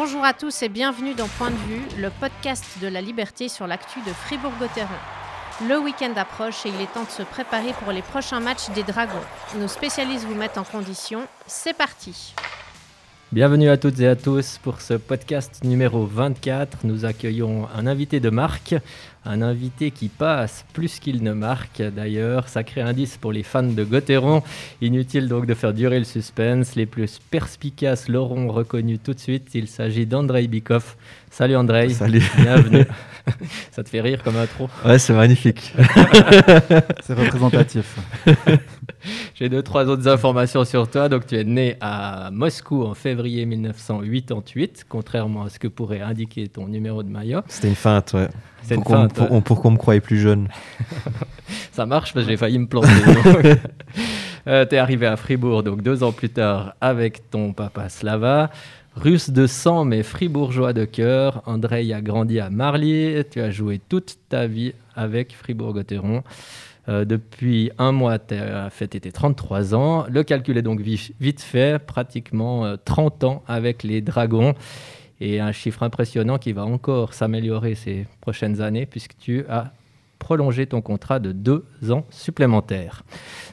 Bonjour à tous et bienvenue dans Point de vue, le podcast de la liberté sur l'actu de Fribourg-Gotteron. Le week-end approche et il est temps de se préparer pour les prochains matchs des Dragons. Nos spécialistes vous mettent en condition. C'est parti. Bienvenue à toutes et à tous pour ce podcast numéro 24. Nous accueillons un invité de marque, un invité qui passe plus qu'il ne marque d'ailleurs. Sacré indice pour les fans de Gotteron. Inutile donc de faire durer le suspense. Les plus perspicaces l'auront reconnu tout de suite. Il s'agit d'Andrei Bikov. Salut Andrei. Salut. Bienvenue. Ça te fait rire comme intro? Ouais, c'est magnifique. c'est représentatif. J'ai deux, trois autres informations sur toi. Donc, tu es né à Moscou en février 1988, contrairement à ce que pourrait indiquer ton numéro de maillot. C'était une feinte, ouais. C'est pour qu'on pour, pour me croyait plus jeune. Ça marche parce que j'ai failli me planter. euh, tu es arrivé à Fribourg donc deux ans plus tard avec ton papa Slava. Russe de sang mais fribourgeois de cœur, Andrei a grandi à Marly. Tu as joué toute ta vie avec Fribourg-Gotteron. Euh, depuis un mois, tu as fêté tes 33 ans. Le calcul est donc vite fait, pratiquement 30 euh, ans avec les Dragons. Et un chiffre impressionnant qui va encore s'améliorer ces prochaines années puisque tu as prolongé ton contrat de deux ans supplémentaires.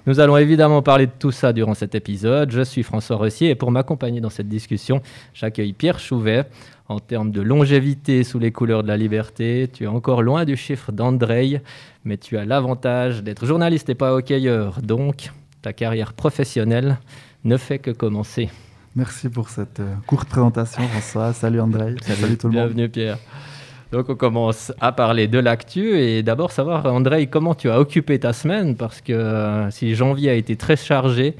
Nous allons évidemment parler de tout ça durant cet épisode. Je suis François Rossier et pour m'accompagner dans cette discussion, j'accueille Pierre Chouvet. En termes de longévité sous les couleurs de la liberté, tu es encore loin du chiffre d'Andrei, mais tu as l'avantage d'être journaliste et pas hockeyeur. Donc, ta carrière professionnelle ne fait que commencer. Merci pour cette euh, courte présentation, François. Salut André. Salut, tout le monde. Bienvenue Pierre. Donc on commence à parler de l'actu et d'abord savoir, André, comment tu as occupé ta semaine? Parce que euh, si janvier a été très chargé,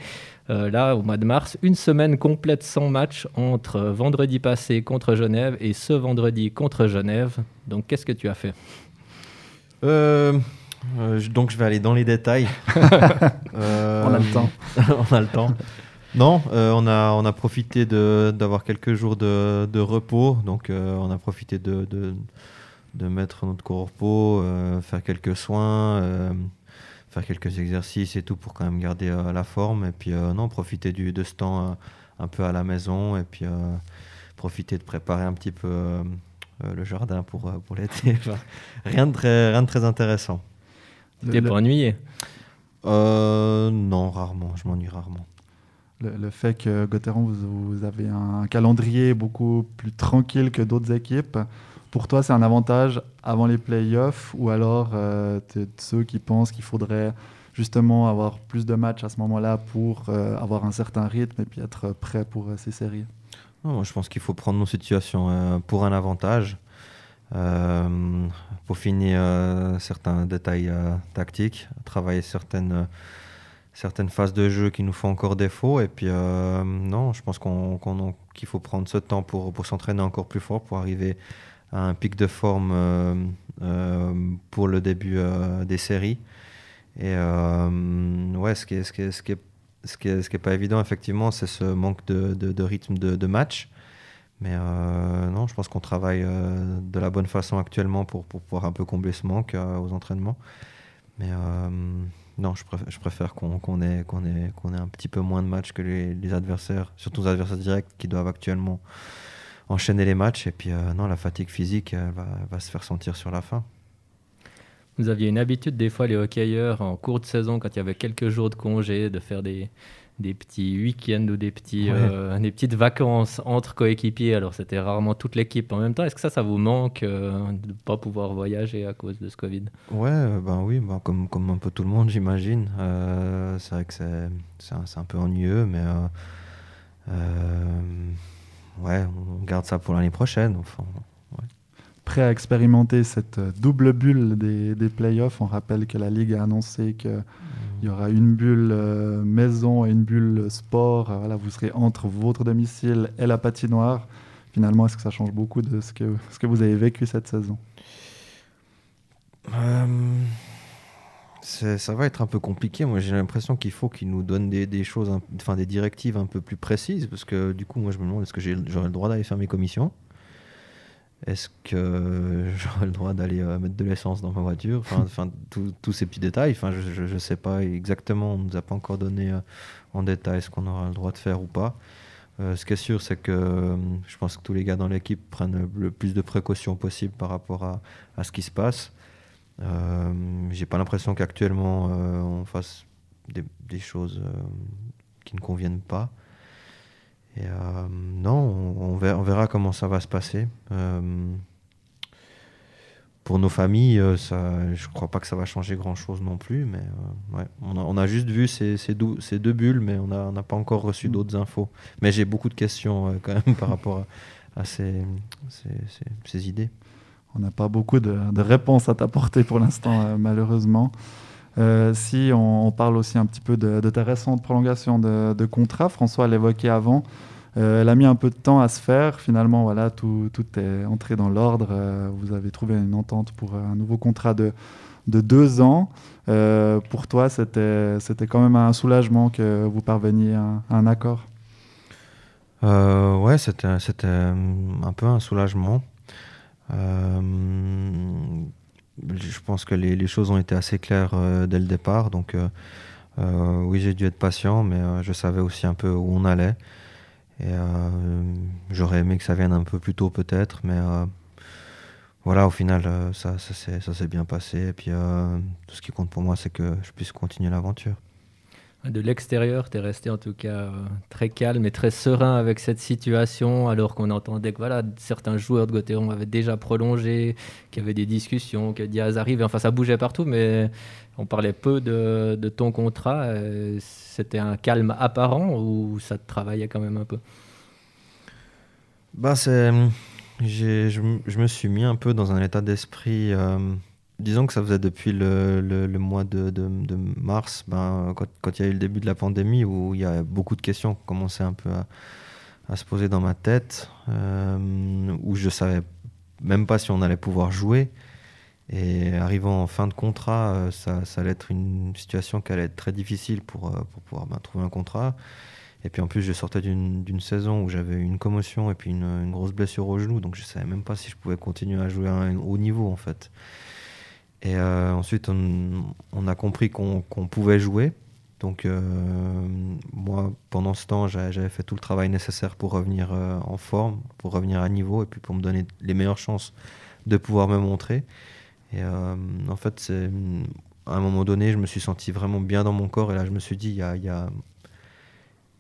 euh, là, au mois de mars, une semaine complète sans match entre vendredi passé contre Genève et ce vendredi contre Genève. Donc, qu'est-ce que tu as fait? Donc, je vais aller dans les détails. on a le temps. on a le temps. Non, euh, on, a, on a profité d'avoir quelques jours de, de repos. Donc, euh, on a profité de, de, mettre notre corps au repos, euh, faire quelques soins, faire quelques exercices et tout pour quand même garder la forme. Et puis, non, profiter du, de ce temps un peu à la maison et puis profiter de préparer un petit peu le jardin pour, pour l'été. rien, de très, rien de très intéressant. Tu t'es pas ennuyé Non, rarement. Je m'ennuie rarement le, fait que Gauthieron, vous, avez un calendrier beaucoup plus tranquille que d'autres équipes, pour toi, c'est un avantage avant les playoffs ou alors euh, tu es de ceux qui pensent qu'il faudrait justement avoir plus de matchs à ce moment-là pour euh, avoir un certain rythme et puis être prêt pour euh, ces séries? Non, Je pense qu'il faut prendre nos situations pour un avantage. pour finir certains détails tactiques, travailler certaines certaines phases de jeu qui nous font encore défaut. Et puis, euh, non, je pense qu'on, qu'il faut prendre ce temps pour, s'entraîner encore plus fort, pour arriver à un pic de forme euh, euh, pour le début des séries. Et ouais, ce qui est, pas évident, effectivement, c'est ce manque de, rythme de, de, match. Mais non, je pense qu'on travaille de la bonne façon actuellement pour, pour pouvoir un peu combler ce manque aux entraînements. Mais non, je préfère, je préfère qu'on ait, ait, ait un petit peu moins de matchs que les, adversaires, surtout les adversaires directs qui doivent actuellement enchaîner les matchs. Et puis, euh, non, la fatigue physique va, va, se faire sentir sur la fin. Vous aviez une habitude, des fois, les hockeyeurs, en cours de saison, quand il y avait quelques jours de congé, de faire des, des petits week-ends ou des, petits, euh, des petites vacances entre coéquipiers. Alors, c'était rarement toute l'équipe en même temps. Est-ce que ça, ça vous manque euh, de ne pas pouvoir voyager à cause de ce Covid? Ouais, euh, ben oui, ben comme, comme un peu tout le monde, j'imagine. c'est vrai que c'est un, un, peu ennuyeux, mais ouais, on garde ça pour l'année prochaine. Enfin, prêt à expérimenter cette double bulle des, des playoffs. On rappelle que la Ligue a annoncé que il y aura une bulle euh, maison et une bulle sport. Euh, voilà, vous serez entre votre domicile et la patinoire. Finalement, est-ce que ça change beaucoup de ce que, ce que vous avez vécu cette saison? Euh, Ça va être un peu compliqué. Moi, j'ai l'impression qu'il faut qu'ils nous donnent des, des choses, enfin des directives un peu plus précises, parce que du coup, moi, je me demande est-ce que j'aurai le droit d'aller faire mes commissions? Est-ce que j'aurai le droit d'aller euh, mettre de l'essence dans ma voiture? Enfin, tous ces petits détails. Enfin, je ne sais pas exactement. On ne nous a pas encore donné euh, en détail ce qu'on aura le droit de faire ou pas. ce qui est sûr, c'est que je pense que tous les gars dans l'équipe prennent le plus de précautions possible par rapport à, à ce qui se passe. J'ai pas l'impression qu'actuellement on fasse des, des choses qui ne conviennent pas. Et non, on, verra, on, verra, comment ça va se passer pour nos familles, euh, ça, je ne crois pas que ça va changer grand-chose non plus. Mais euh, ouais, on, a, on, a, juste vu ces, ces, ces deux bulles, mais on n'a pas encore reçu mm. d'autres infos. Mais j'ai beaucoup de questions euh, quand même par rapport à, ces, ces, idées. On n'a pas beaucoup de, de, réponses à t'apporter pour l'instant, malheureusement. Si on, parle aussi un petit peu de, ta récente prolongation de, contrat, François l'évoquait avant. Euh, elle a mis un peu de temps à se faire. Finalement, voilà, tout, tout est entré dans l'ordre. Euh, vous avez trouvé une entente pour un nouveau contrat de, de deux ans. Euh, pour toi, c'était quand même un soulagement que vous parveniez à, un accord Ouais, c'était un peu un soulagement. Je pense que les, choses ont été assez claires dès le départ. Donc, oui, j'ai dû être patient, mais je savais aussi un peu où on allait. Euh, j'aurais aimé que ça vienne un peu plus tôt peut-être, mais euh, voilà, au final, euh, ça, ça s'est bien passé. Et puis, tout ce qui compte pour moi, c'est que je puisse continuer l'aventure. De l'extérieur, tu es resté en tout cas très calme et très serein avec cette situation, alors qu'on entendait que voilà, certains joueurs de Gauthieron avaient déjà prolongé, qu'il y avait des discussions, que Diaz arrivait, enfin ça bougeait partout, mais on parlait peu de, ton contrat. C'était un calme apparent ou ça te travaillait quand même un peu? Bah, c'est, je, je, me suis mis un peu dans un état d'esprit. Euh, disons que ça faisait depuis le, mois de, mars, ben, quand, il y a eu le début de la pandémie, où il y a beaucoup de questions qui commençaient un peu à, se poser dans ma tête, euh, où je savais même pas si on allait pouvoir jouer. Et arrivant en fin de contrat, euh, ça, allait être une situation qui allait être très difficile pour, euh, pouvoir ben, trouver un contrat. Et puis en plus, je sortais d'une saison où j'avais une commotion et puis une, une, grosse blessure au genou, donc je savais même pas si je pouvais continuer à jouer à un haut niveau en fait. Et euh, ensuite, on, a compris qu'on pouvait jouer. Donc moi, pendant ce temps, j'avais fait tout le travail nécessaire pour revenir en forme, pour revenir à niveau et puis pour me donner les meilleures chances de pouvoir me montrer. Et euh, en fait, à un moment donné, je me suis senti vraiment bien dans mon corps. Et là, je me suis dit, il y a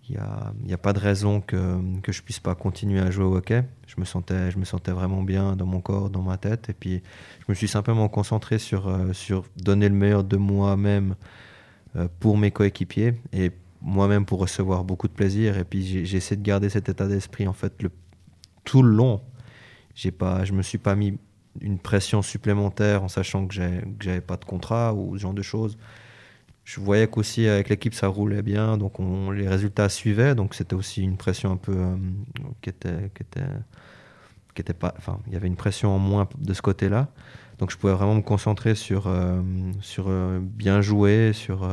il n'y a, a, pas de raison que, que je puisse pas continuer à jouer au hockey. Je me, sentais, je me sentais vraiment bien dans mon corps, dans ma tête. Et puis, je me suis simplement concentré sur, euh, sur donner le meilleur de moi-même euh, pour mes coéquipiers et moi-même pour recevoir beaucoup de plaisir. Et puis, j'ai essayé de garder cet état d'esprit en fait le, tout le long. Pas, je me suis pas mis une pression supplémentaire en sachant que j'avais pas de contrat ou ce genre de choses. Je voyais qu'aussi avec l'équipe ça roulait bien, donc on, les résultats suivaient, donc c'était aussi une pression un peu euh, qui était qui était qui était pas, enfin il y avait une pression en moins de ce côté-là, donc je pouvais vraiment me concentrer sur euh, sur euh, bien jouer, sur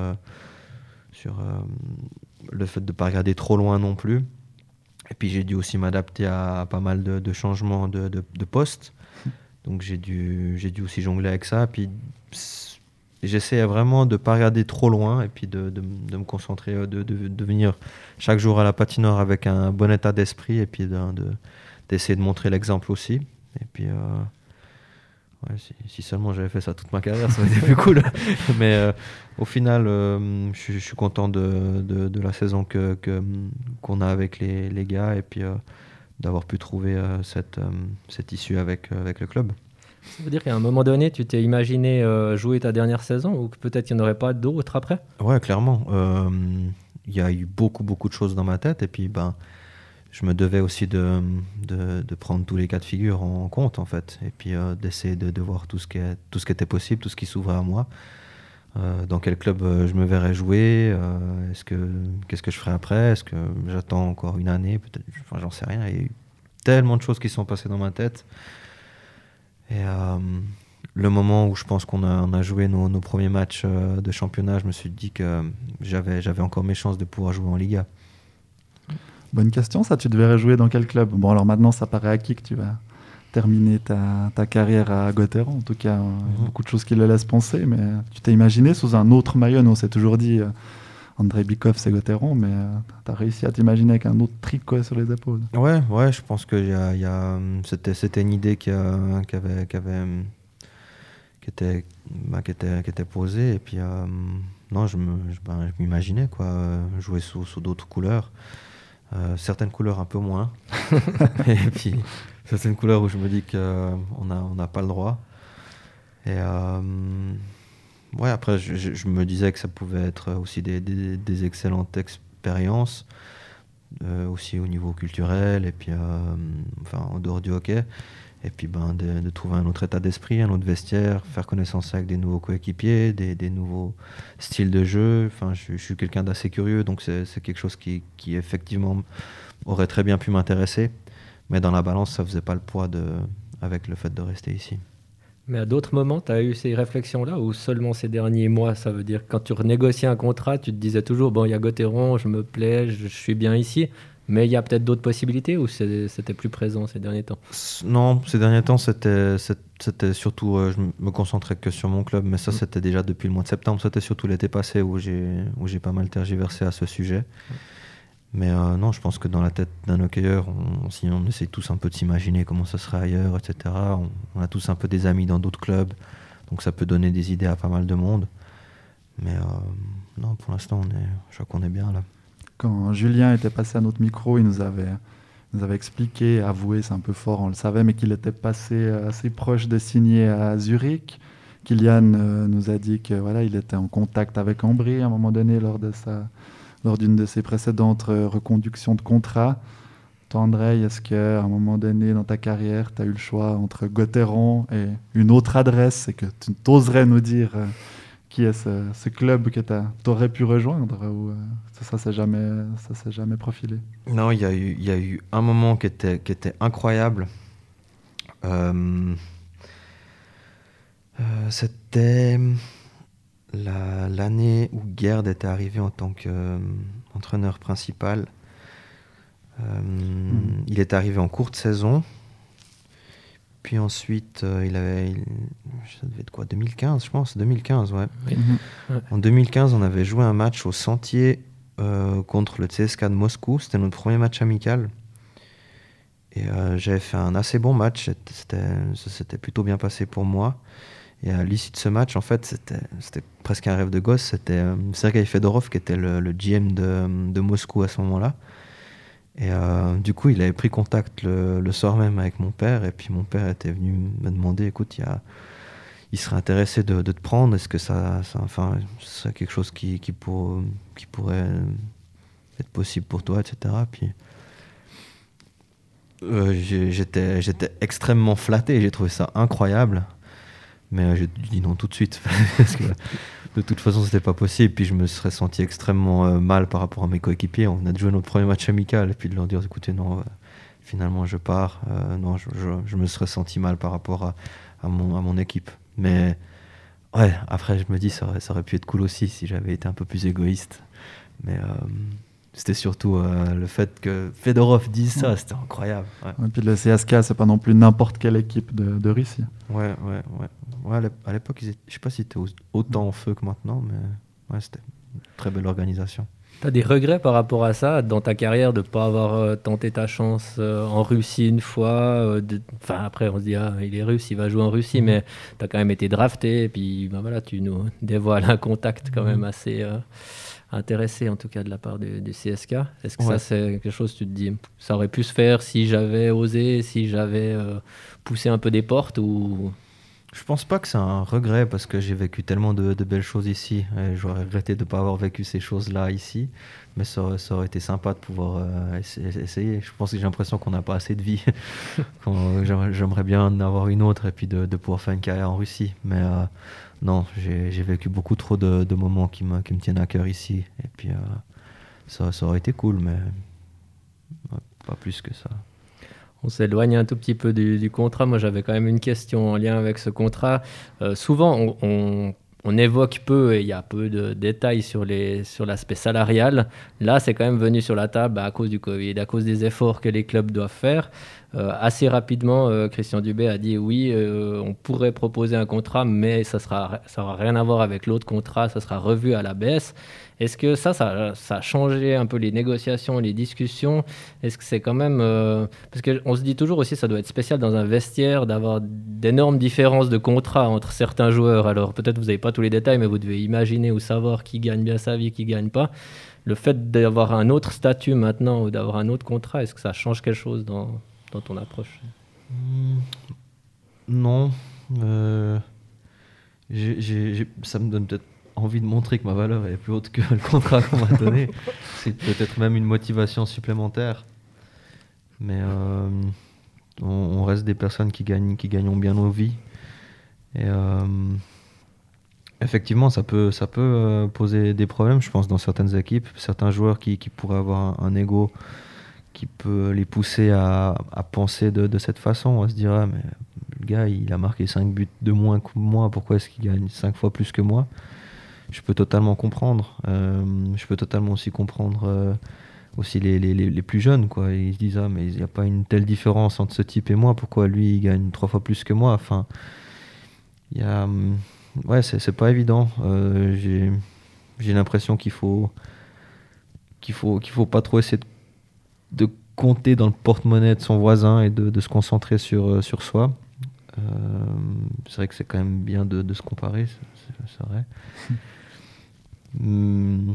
sur le fait de pas regarder trop loin non plus. Et puis j'ai dû aussi m'adapter à, pas mal de, de changements de, de, de postes. Donc j'ai dû, j'ai dû aussi jongler avec ça. Puis j'essayais vraiment de ne pas regarder trop loin et puis de, me concentrer, de, de, venir chaque jour à la patinoire avec un bon état d'esprit et puis d'essayer de, montrer l'exemple aussi. Et puis, euh, si, seulement j'avais fait ça toute ma carrière, ça aurait été plus cool. Mais euh, au final, euh, je, suis content de, la saison qu'on a avec les, gars. Et puis d'avoir pu trouver euh, cette, euh, issue euh, avec le club. Ça veut dire qu'à un moment donné, tu t'es imaginé jouer ta dernière saison ou que peut-être il n'y en aurait pas d'autres après? Ouais, clairement. Il y a eu beaucoup, beaucoup de choses dans ma tête et puis ben, je me devais aussi de, de, prendre tous les cas de figure en compte en fait et puis d'essayer de, voir tout ce, qui est, tout ce qui était possible, tout ce qui s'ouvrait à moi. Euh, dans quel club euh, je me verrais jouer euh, Est-ce que qu'est-ce que je ferai après? Est-ce que j'attends encore une année? Peut-être, enfin, j'en sais rien. Il y a eu tellement de choses qui sont passées dans ma tête. Et le moment où je pense qu'on a, on a joué nos, nos premiers matchs de championnat, je me suis dit que j'avais, j'avais encore mes chances de pouvoir jouer en Liga. Bonne question, ça. Tu devrais jouer dans quel club? Bon, alors maintenant, ça paraît acquis que tu vas terminer ta, ta, carrière à Gotteron. En tout cas, a beaucoup de choses qui le laissent penser, mais tu t'es imaginé sous un autre maillot. On s'est toujours dit, euh, André Bikov, c'est Gauthieron, mais tu as réussi à t'imaginer avec un autre tricot sur les épaules. Ouais, ouais, je pense que y a, y a, c'était, c'était une idée qui, qui avait, qui avait qui était, bah, qui était, qui était posée. Et puis, euh, non, je, me, je, ben, je m'imaginais quoi, jouer sous, sous d'autres couleurs. Euh, certaines couleurs un peu moins. et puis, certaines couleurs où je me dis qu'on n'a on n'a pas le droit. Et euh, ouais, après, je, je, me disais que ça pouvait être aussi des, excellentes expériences. Euh, aussi au niveau culturel et puis enfin en dehors du hockey et puis ben, de, trouver un autre état d'esprit, un autre vestiaire, faire connaissance avec des nouveaux coéquipiers, des, nouveaux styles de jeu. Enfin, je, suis quelqu'un d'assez curieux, donc c'est quelque chose qui, qui, effectivement aurait très bien pu m'intéresser, mais dans la balance, ça faisait pas le poids de, avec le fait de rester ici. Mais à d'autres moments, tu as eu ces réflexions-là ou seulement ces derniers mois Ça veut dire quand tu renégociais un contrat, tu te disais toujours, bon, il y a Gauthieron, je me plais, je, je suis bien ici. Mais il y a peut-être d'autres possibilités ou c'était plus présent ces derniers temps? Non, ces derniers temps, c'était surtout, euh, je me concentrais que sur mon club, mais ça, mm. c'était déjà depuis le mois de septembre. C'était surtout l'été passé où j'ai pas mal tergiversé à ce sujet. Mm. Mais euh, non, je pense que dans la tête d'un hockeyeur, on, on, on, essaie tous un peu de s'imaginer comment ça serait ailleurs, etc. On, a tous un peu des amis dans d'autres clubs, donc ça peut donner des idées à pas mal de monde. Mais euh, non, pour l'instant, je crois qu'on est bien là quand Julien était passé à notre micro, il nous avait, expliqué, avoué, c'est un peu fort, on le savait, mais qu'il était passé assez proche de signer à Zurich. Kylian euh, nous a dit que voilà, il était en contact avec Ambry à un moment donné lors de sa, lors d'une de ses précédentes euh, reconductions de contrat. André, est-ce qu'à un moment donné dans ta carrière, tu as eu le choix entre Gauthieron et une autre adresse et que tu t'oserais nous dire euh, qui est ce, club que tu aurais pu rejoindre ou euh, ça s'est jamais, jamais profilé? Non, il y, a eu, un moment qui était, incroyable. C'était l'année où Gerd était arrivé en tant qu'entraîneur principal. Hmm. Il est arrivé en courte saison. Puis ensuite, euh, il avait. ça devait être quoi 2015, je pense 2015, ouais. Mhm. En 2015, on avait joué un match au Sentier euh, contre le CSK de Moscou. C'était notre premier match amical. Et euh, j'avais fait un assez bon match. Ça s'était plutôt bien passé pour moi. Et à l'issue de ce match, en fait, c'était presque un rêve de gosse. C'était Sergei Fedorov qui était le, GM de, Moscou à ce moment-là. Et euh, du coup, il avait pris contact le, soir même avec mon père, et puis mon père était venu me demander, écoute, il, serait intéressé de, te prendre, est-ce que ça, ça enfin, c'est quelque chose qui, qui, pour, qui pourrait être possible pour toi, etc. Puis euh, j'étais extrêmement flatté, j'ai trouvé ça incroyable, mais euh, j'ai dit non tout de suite, de toute façon, c'était pas possible. Puis je me serais senti extrêmement euh, mal par rapport à mes coéquipiers. On a joué notre premier match amical. Et puis de leur dire écoutez, non, euh, finalement, je pars. Non, je, je, me serais senti mal par rapport à, à, mon, à mon équipe. Mais ouais, après, je me dis ça aurait, ça aurait pu être cool aussi si j'avais été un peu plus égoïste. Mais. C'était surtout le fait que Fedorov dise ça, c'était incroyable. Et puis le CSK, c'est pas non plus n'importe quelle équipe de, de Russie. Ouais, ouais, ouais. Ouais, à l'époque, je sais pas si c'était autant en feu que maintenant, mais ouais, c'était une très belle organisation. Tu as des regrets par rapport à ça, dans ta carrière, de ne pas avoir euh, tenté ta chance euh, en Russie une fois euh, Enfin, après, on se dit, ah, il est russe, il va jouer en Russie, mhm. mais tu as quand même été drafté, et puis ben voilà, tu nous dévoiles un contact quand même mhm. assez intéressé, en tout cas de la part du, CSK. Est-ce que ça, c'est quelque chose, tu te dis, ça aurait pu se faire si j'avais osé, si j'avais poussé un peu des portes, ou? Je pense pas que c'est un regret parce que j'ai vécu tellement de, belles choses ici. J'aurais regretté de ne pas avoir vécu ces choses-là ici. Mais ça, aurait été sympa de pouvoir euh, essayer. Je pense que j'ai l'impression qu'on n'a pas assez de vie. J'aimerais bien en avoir une autre et puis de, pouvoir faire une carrière en Russie. Mais euh, non, j'ai vécu beaucoup trop de, moments qui me, tiennent à cœur ici. Et puis euh, ça, aurait été cool, mais pas plus que ça on s'éloigne un tout petit peu du, contrat. Moi, j'avais quand même une question en lien avec ce contrat. Euh, souvent, on, évoque peu et il y a peu de détails sur l'aspect salarial. Là, c'est quand même venu sur la table à cause du Covid, à cause des efforts que les clubs doivent faire. Assez rapidement, Christian Dubé a dit oui, on pourrait proposer un contrat, mais ça n'aura ça rien à voir avec l'autre contrat, ça sera revu à la baisse. Est-ce que ça, ça, a changé un peu les négociations, les discussions? Est-ce que c'est quand même... Euh, parce qu'on se dit toujours aussi, ça doit être spécial dans un vestiaire d'avoir d'énormes différences de contrats entre certains joueurs. Alors peut-être vous n'avez pas tous les détails, mais vous devez imaginer ou savoir qui gagne bien sa vie, qui gagne pas. Le fait d'avoir un autre statut maintenant ou d'avoir un autre contrat, est-ce que ça change quelque chose dans, dans ton approche hmm, Non. Euh, ça me donne peut-être envie de montrer que ma valeur est plus haute que le contrat qu'on m'a donné. C'est peut-être même une motivation supplémentaire. Mais euh, on, reste des personnes qui gagnent, qui gagnons bien nos vies. Et euh, effectivement, ça peut, ça peut poser des problèmes, je pense, dans certaines équipes. Certains joueurs qui, qui pourraient avoir un, ego qui peut les pousser à, penser de, cette façon. On se dire, mais le gars, il a marqué 5 buts de moins que moi, pourquoi est-ce qu'il gagne 5 fois plus que moi? Je peux totalement comprendre. Euh, je peux totalement aussi comprendre euh, aussi les, plus jeunes. Quoi. Ils se disent Ah, mais il n'y a pas une telle différence entre ce type et moi. Pourquoi lui, il gagne trois fois plus que moi? Enfin, il y a. Hum, ouais, c'est pas évident. Euh, J'ai l'impression qu'il faut. qu'il faut, qu'il faut pas trop essayer de, de compter dans le porte-monnaie de son voisin et de, de se concentrer sur, sur soi. c'est vrai que c'est quand même bien de, de se comparer, c'est vrai. Hmm.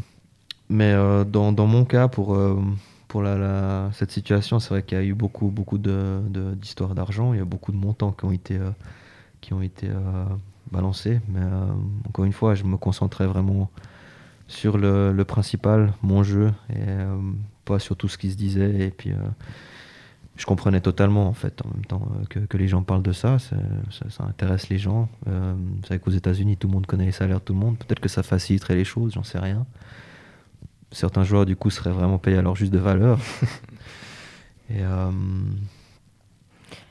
Mais euh, dans, dans, mon cas, pour, euh, pour la, cette situation, c'est vrai qu'il y a eu beaucoup, beaucoup d'histoires de, d'argent. Il y a beaucoup de montants qui ont été, euh, qui ont été balancés. Mais encore une fois, je me concentrais vraiment sur le, le principal, mon jeu, et pas sur tout ce qui se disait. Et puis je comprenais totalement en fait en même temps euh, que, que les gens parlent de ça, ça, ça, intéresse les gens. Euh, c'est vrai qu'aux États-Unis tout le monde connaît les salaires de tout le monde, peut-être que ça faciliterait les choses, j'en sais rien. Certains joueurs du coup seraient vraiment payés à leur juste de valeur. Et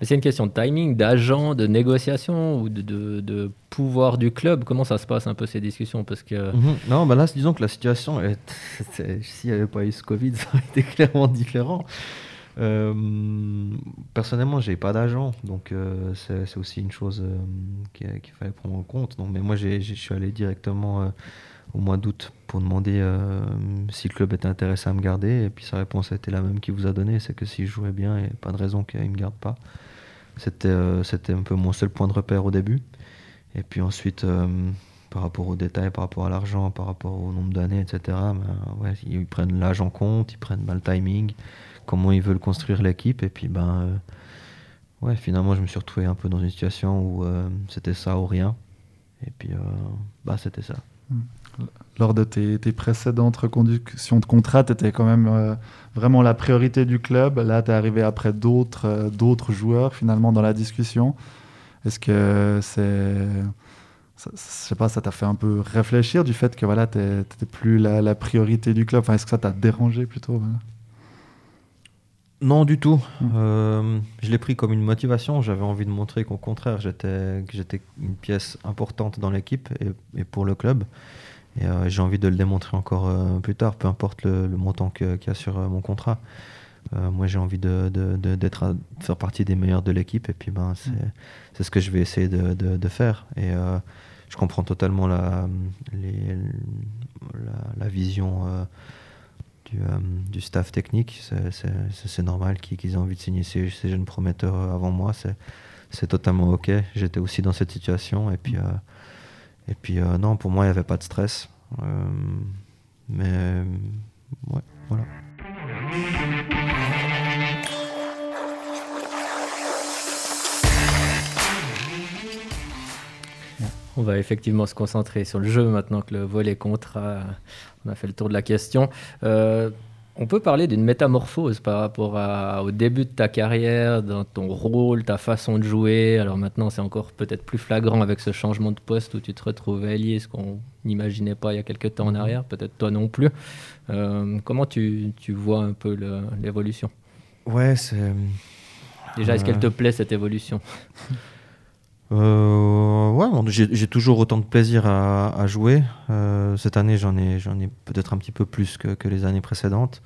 C'est une question de timing, d'agent, de négociation ou de, pouvoir du club. Comment ça se passe un peu ces discussions? Parce que mhm. non, bah là, disons que la situation, s'il n'y avait pas eu ce Covid, ça aurait été clairement différent. Euh, personnellement, j'ai pas d'agent, donc euh, c'est aussi une chose euh, qu'il fallait prendre en compte. Donc, mais moi, je suis allé directement au mois d'août pour demander si le club était intéressé à me garder. Et puis sa réponse a été la même qu'il vous a donnée, c'est que si je jouais bien, il n'y a pas de raison qu'il ne me garde pas. C'était un peu mon seul point de repère au début. Et puis ensuite, par rapport aux détails, par rapport à l'argent, par rapport au nombre d'années, etc., ben, ouais, ils prennent l'âge en compte, ils prennent mal le timing comment ils veulent construire l'équipe. Et puis, ben, euh, ouais, finalement, je me suis retrouvé un peu dans une situation où euh, c'était ça ou rien. Et puis, euh, bah, c'était ça. Hmm. Lors de tes, précédentes reconductions de contrat, tu étais quand même vraiment la priorité du club. Là, tu es arrivé après d'autres joueurs finalement dans la discussion. Est-ce que c'est. Je sais pas, ça t'a fait un peu réfléchir du fait que voilà, tu n'étais plus la, priorité du club? Enfin, Est-ce que ça t'a dérangé plutôt non, du tout. Mmh. Euh, je l'ai pris comme une motivation. J'avais envie de montrer qu'au contraire, j'étais, que j'étais une pièce importante dans l'équipe et, pour le club. Et euh, j'ai envie de le démontrer encore euh, plus tard, peu importe le, montant qu'il y a sur mon contrat. moi, j'ai envie de, faire partie des meilleurs de l'équipe. Et puis, ben, c'est, mmh. c'est ce que je vais essayer de, faire. Et je comprends totalement la, les, la, la vision euh, du, staff technique. C'est normal qu'ils aient envie de signer ces, jeunes prometteurs avant moi. C'est totalement OK. J'étais aussi dans cette situation. Et puis, euh, et puis euh, non, pour moi, il n'y avait pas de stress. mais ouais, voilà. On va effectivement se concentrer sur le jeu maintenant que le volet contrat on a fait le tour de la question. Euh, on peut parler d'une métamorphose par rapport au début de ta carrière, dans ton rôle, ta façon de jouer. Alors maintenant, c'est encore peut-être plus flagrant avec ce changement de poste où tu te retrouves ailier, ce qu'on n'imaginait pas il y a quelques temps en mhm. arrière, peut-être toi non plus. Euh, comment tu, vois un peu l'évolution? Ouais, c'est. Déjà, est-ce qu'elle te plaît cette évolution? euh, ouais, j'ai toujours autant de plaisir à, jouer. Euh, cette année, j'en ai, ai peut-être un petit peu plus que, que les années précédentes.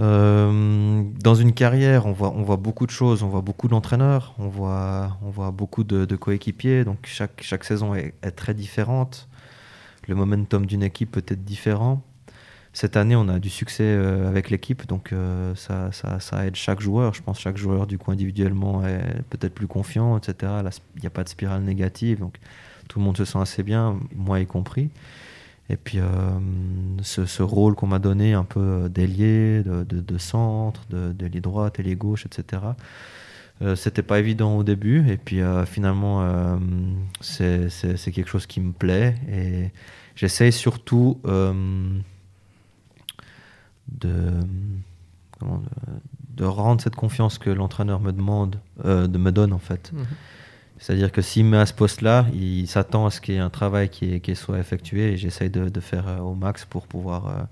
Euh, dans une carrière, on voit, on voit beaucoup de choses, on voit beaucoup d'entraîneurs, on voit, on voit beaucoup de, coéquipiers, donc chaque, chaque saison est, très différente. Le momentum d'une équipe peut être différent. Cette année, on a du succès euh, avec l'équipe, donc euh, ça, aide chaque joueur. Je pense que chaque joueur, du coup, individuellement, est peut-être plus confiant, etc. Il n'y a pas de spirale négative, donc tout le monde se sent assez bien, moi y compris. Et puis euh, ce, rôle qu'on m'a donné un peu d'ailier, de, de, centre, de, de droite, ailier gauche, etc. Euh, c'était pas évident au début et puis finalement c'est quelque chose qui me plaît et j'essaye surtout de, de, rendre cette confiance que l'entraîneur me demande, de me donne en fait. Mhm. C'est-à-dire que s'il me met à ce poste-là, il s'attend à ce qu'il y ait un travail qui, soit effectué et j'essaye de, faire euh, au max pour pouvoir euh,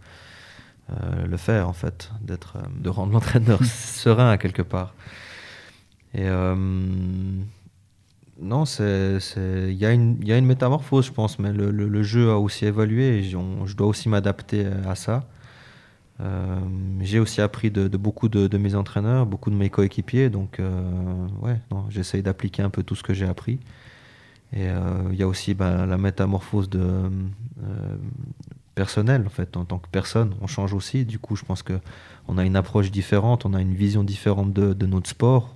euh, le faire, en fait, d'être, de rendre l'entraîneur serein à quelque part. Et non, c'est, il y, a une, y a une métamorphose, je pense, mais le, jeu a aussi évolué et je dois aussi m'adapter à ça. Euh, j'ai aussi appris de, beaucoup de, mes entraîneurs, beaucoup de mes coéquipiers, donc euh, ouais, j'essaye d'appliquer un peu tout ce que j'ai appris. Et euh, il y a aussi bah, la métamorphose de personnel en fait, en tant que personne, on change aussi. Du coup, je pense que on a une approche différente, on a une vision différente de, notre sport.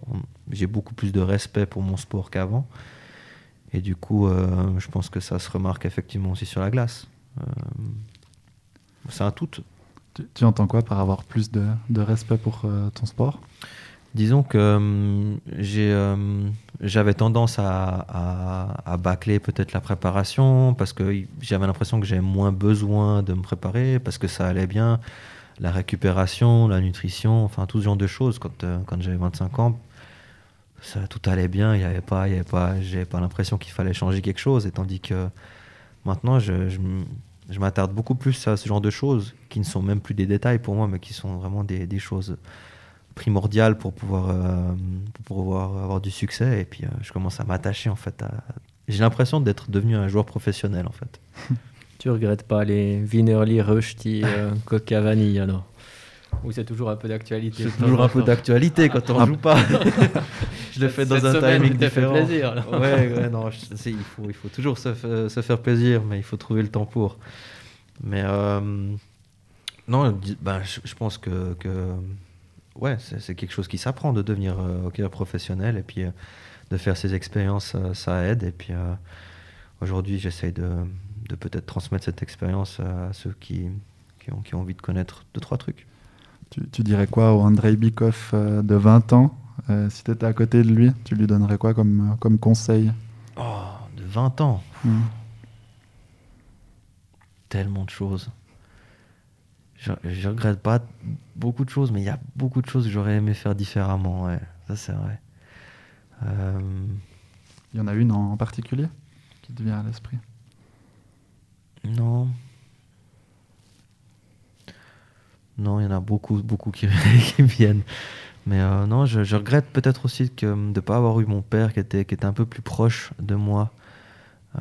J'ai beaucoup plus de respect pour mon sport qu'avant. Et du coup, je pense que ça se remarque effectivement aussi sur la glace. c'est un tout. Tu, entends quoi par avoir plus de, respect pour euh, ton sport? Disons que euh, euh, j'avais tendance à, à, bâcler peut-être la préparation parce que j'avais l'impression que j'avais moins besoin de me préparer parce que ça allait bien. La récupération, la nutrition, enfin tout ce genre de choses. Quand, quand j'avais 25 ans, ça, tout allait bien. Il n'y avait pas, il avait pas, pas l'impression qu'il fallait changer quelque chose. Et tandis que maintenant, je je m'attarde beaucoup plus à ce genre de choses qui ne sont même plus des détails pour moi, mais qui sont vraiment des, des choses primordiales pour pouvoir, euh, pour pouvoir avoir du succès. Et puis euh, je commence à m'attacher en fait. À... J'ai l'impression d'être devenu un joueur professionnel en fait. tu regrettes pas les Vinerly, Rusty, euh, Coca Vanille alors? Ou c'est toujours un peu d'actualité C'est toujours un peu d'actualité quand on ne joue pas. je le fais dans un timing différent. Fait plaisir. ouais, ouais, non, il, faut, il faut toujours se, se, faire plaisir, mais il faut trouver le temps pour. Mais euh, non, ben, je, pense que, que ouais, c'est quelque chose qui s'apprend de devenir euh, hockeyeur professionnel et puis euh, de faire ces expériences, ça aide. Et puis aujourd'hui, j'essaye de, de peut-être transmettre cette expérience à ceux qui, qui, ont, qui ont envie de connaître deux, trois trucs. Tu, dirais quoi au Andrei Bikov euh, de 20 ans? Euh, Si tu étais à côté de lui, tu lui donnerais quoi comme, euh, comme conseil Oh, de 20 ans hmm. Tellement de choses. Je, je, regrette pas beaucoup de choses, mais il y a beaucoup de choses que j'aurais aimé faire différemment. Ouais. Ça, c'est vrai. Il y en a une en particulier qui te vient à l'esprit? Non. Non, il y en a beaucoup, beaucoup qui, me viennent. Mais euh, non, je, regrette peut-être aussi que, de ne pas avoir eu mon père qui était, qui était un peu plus proche de moi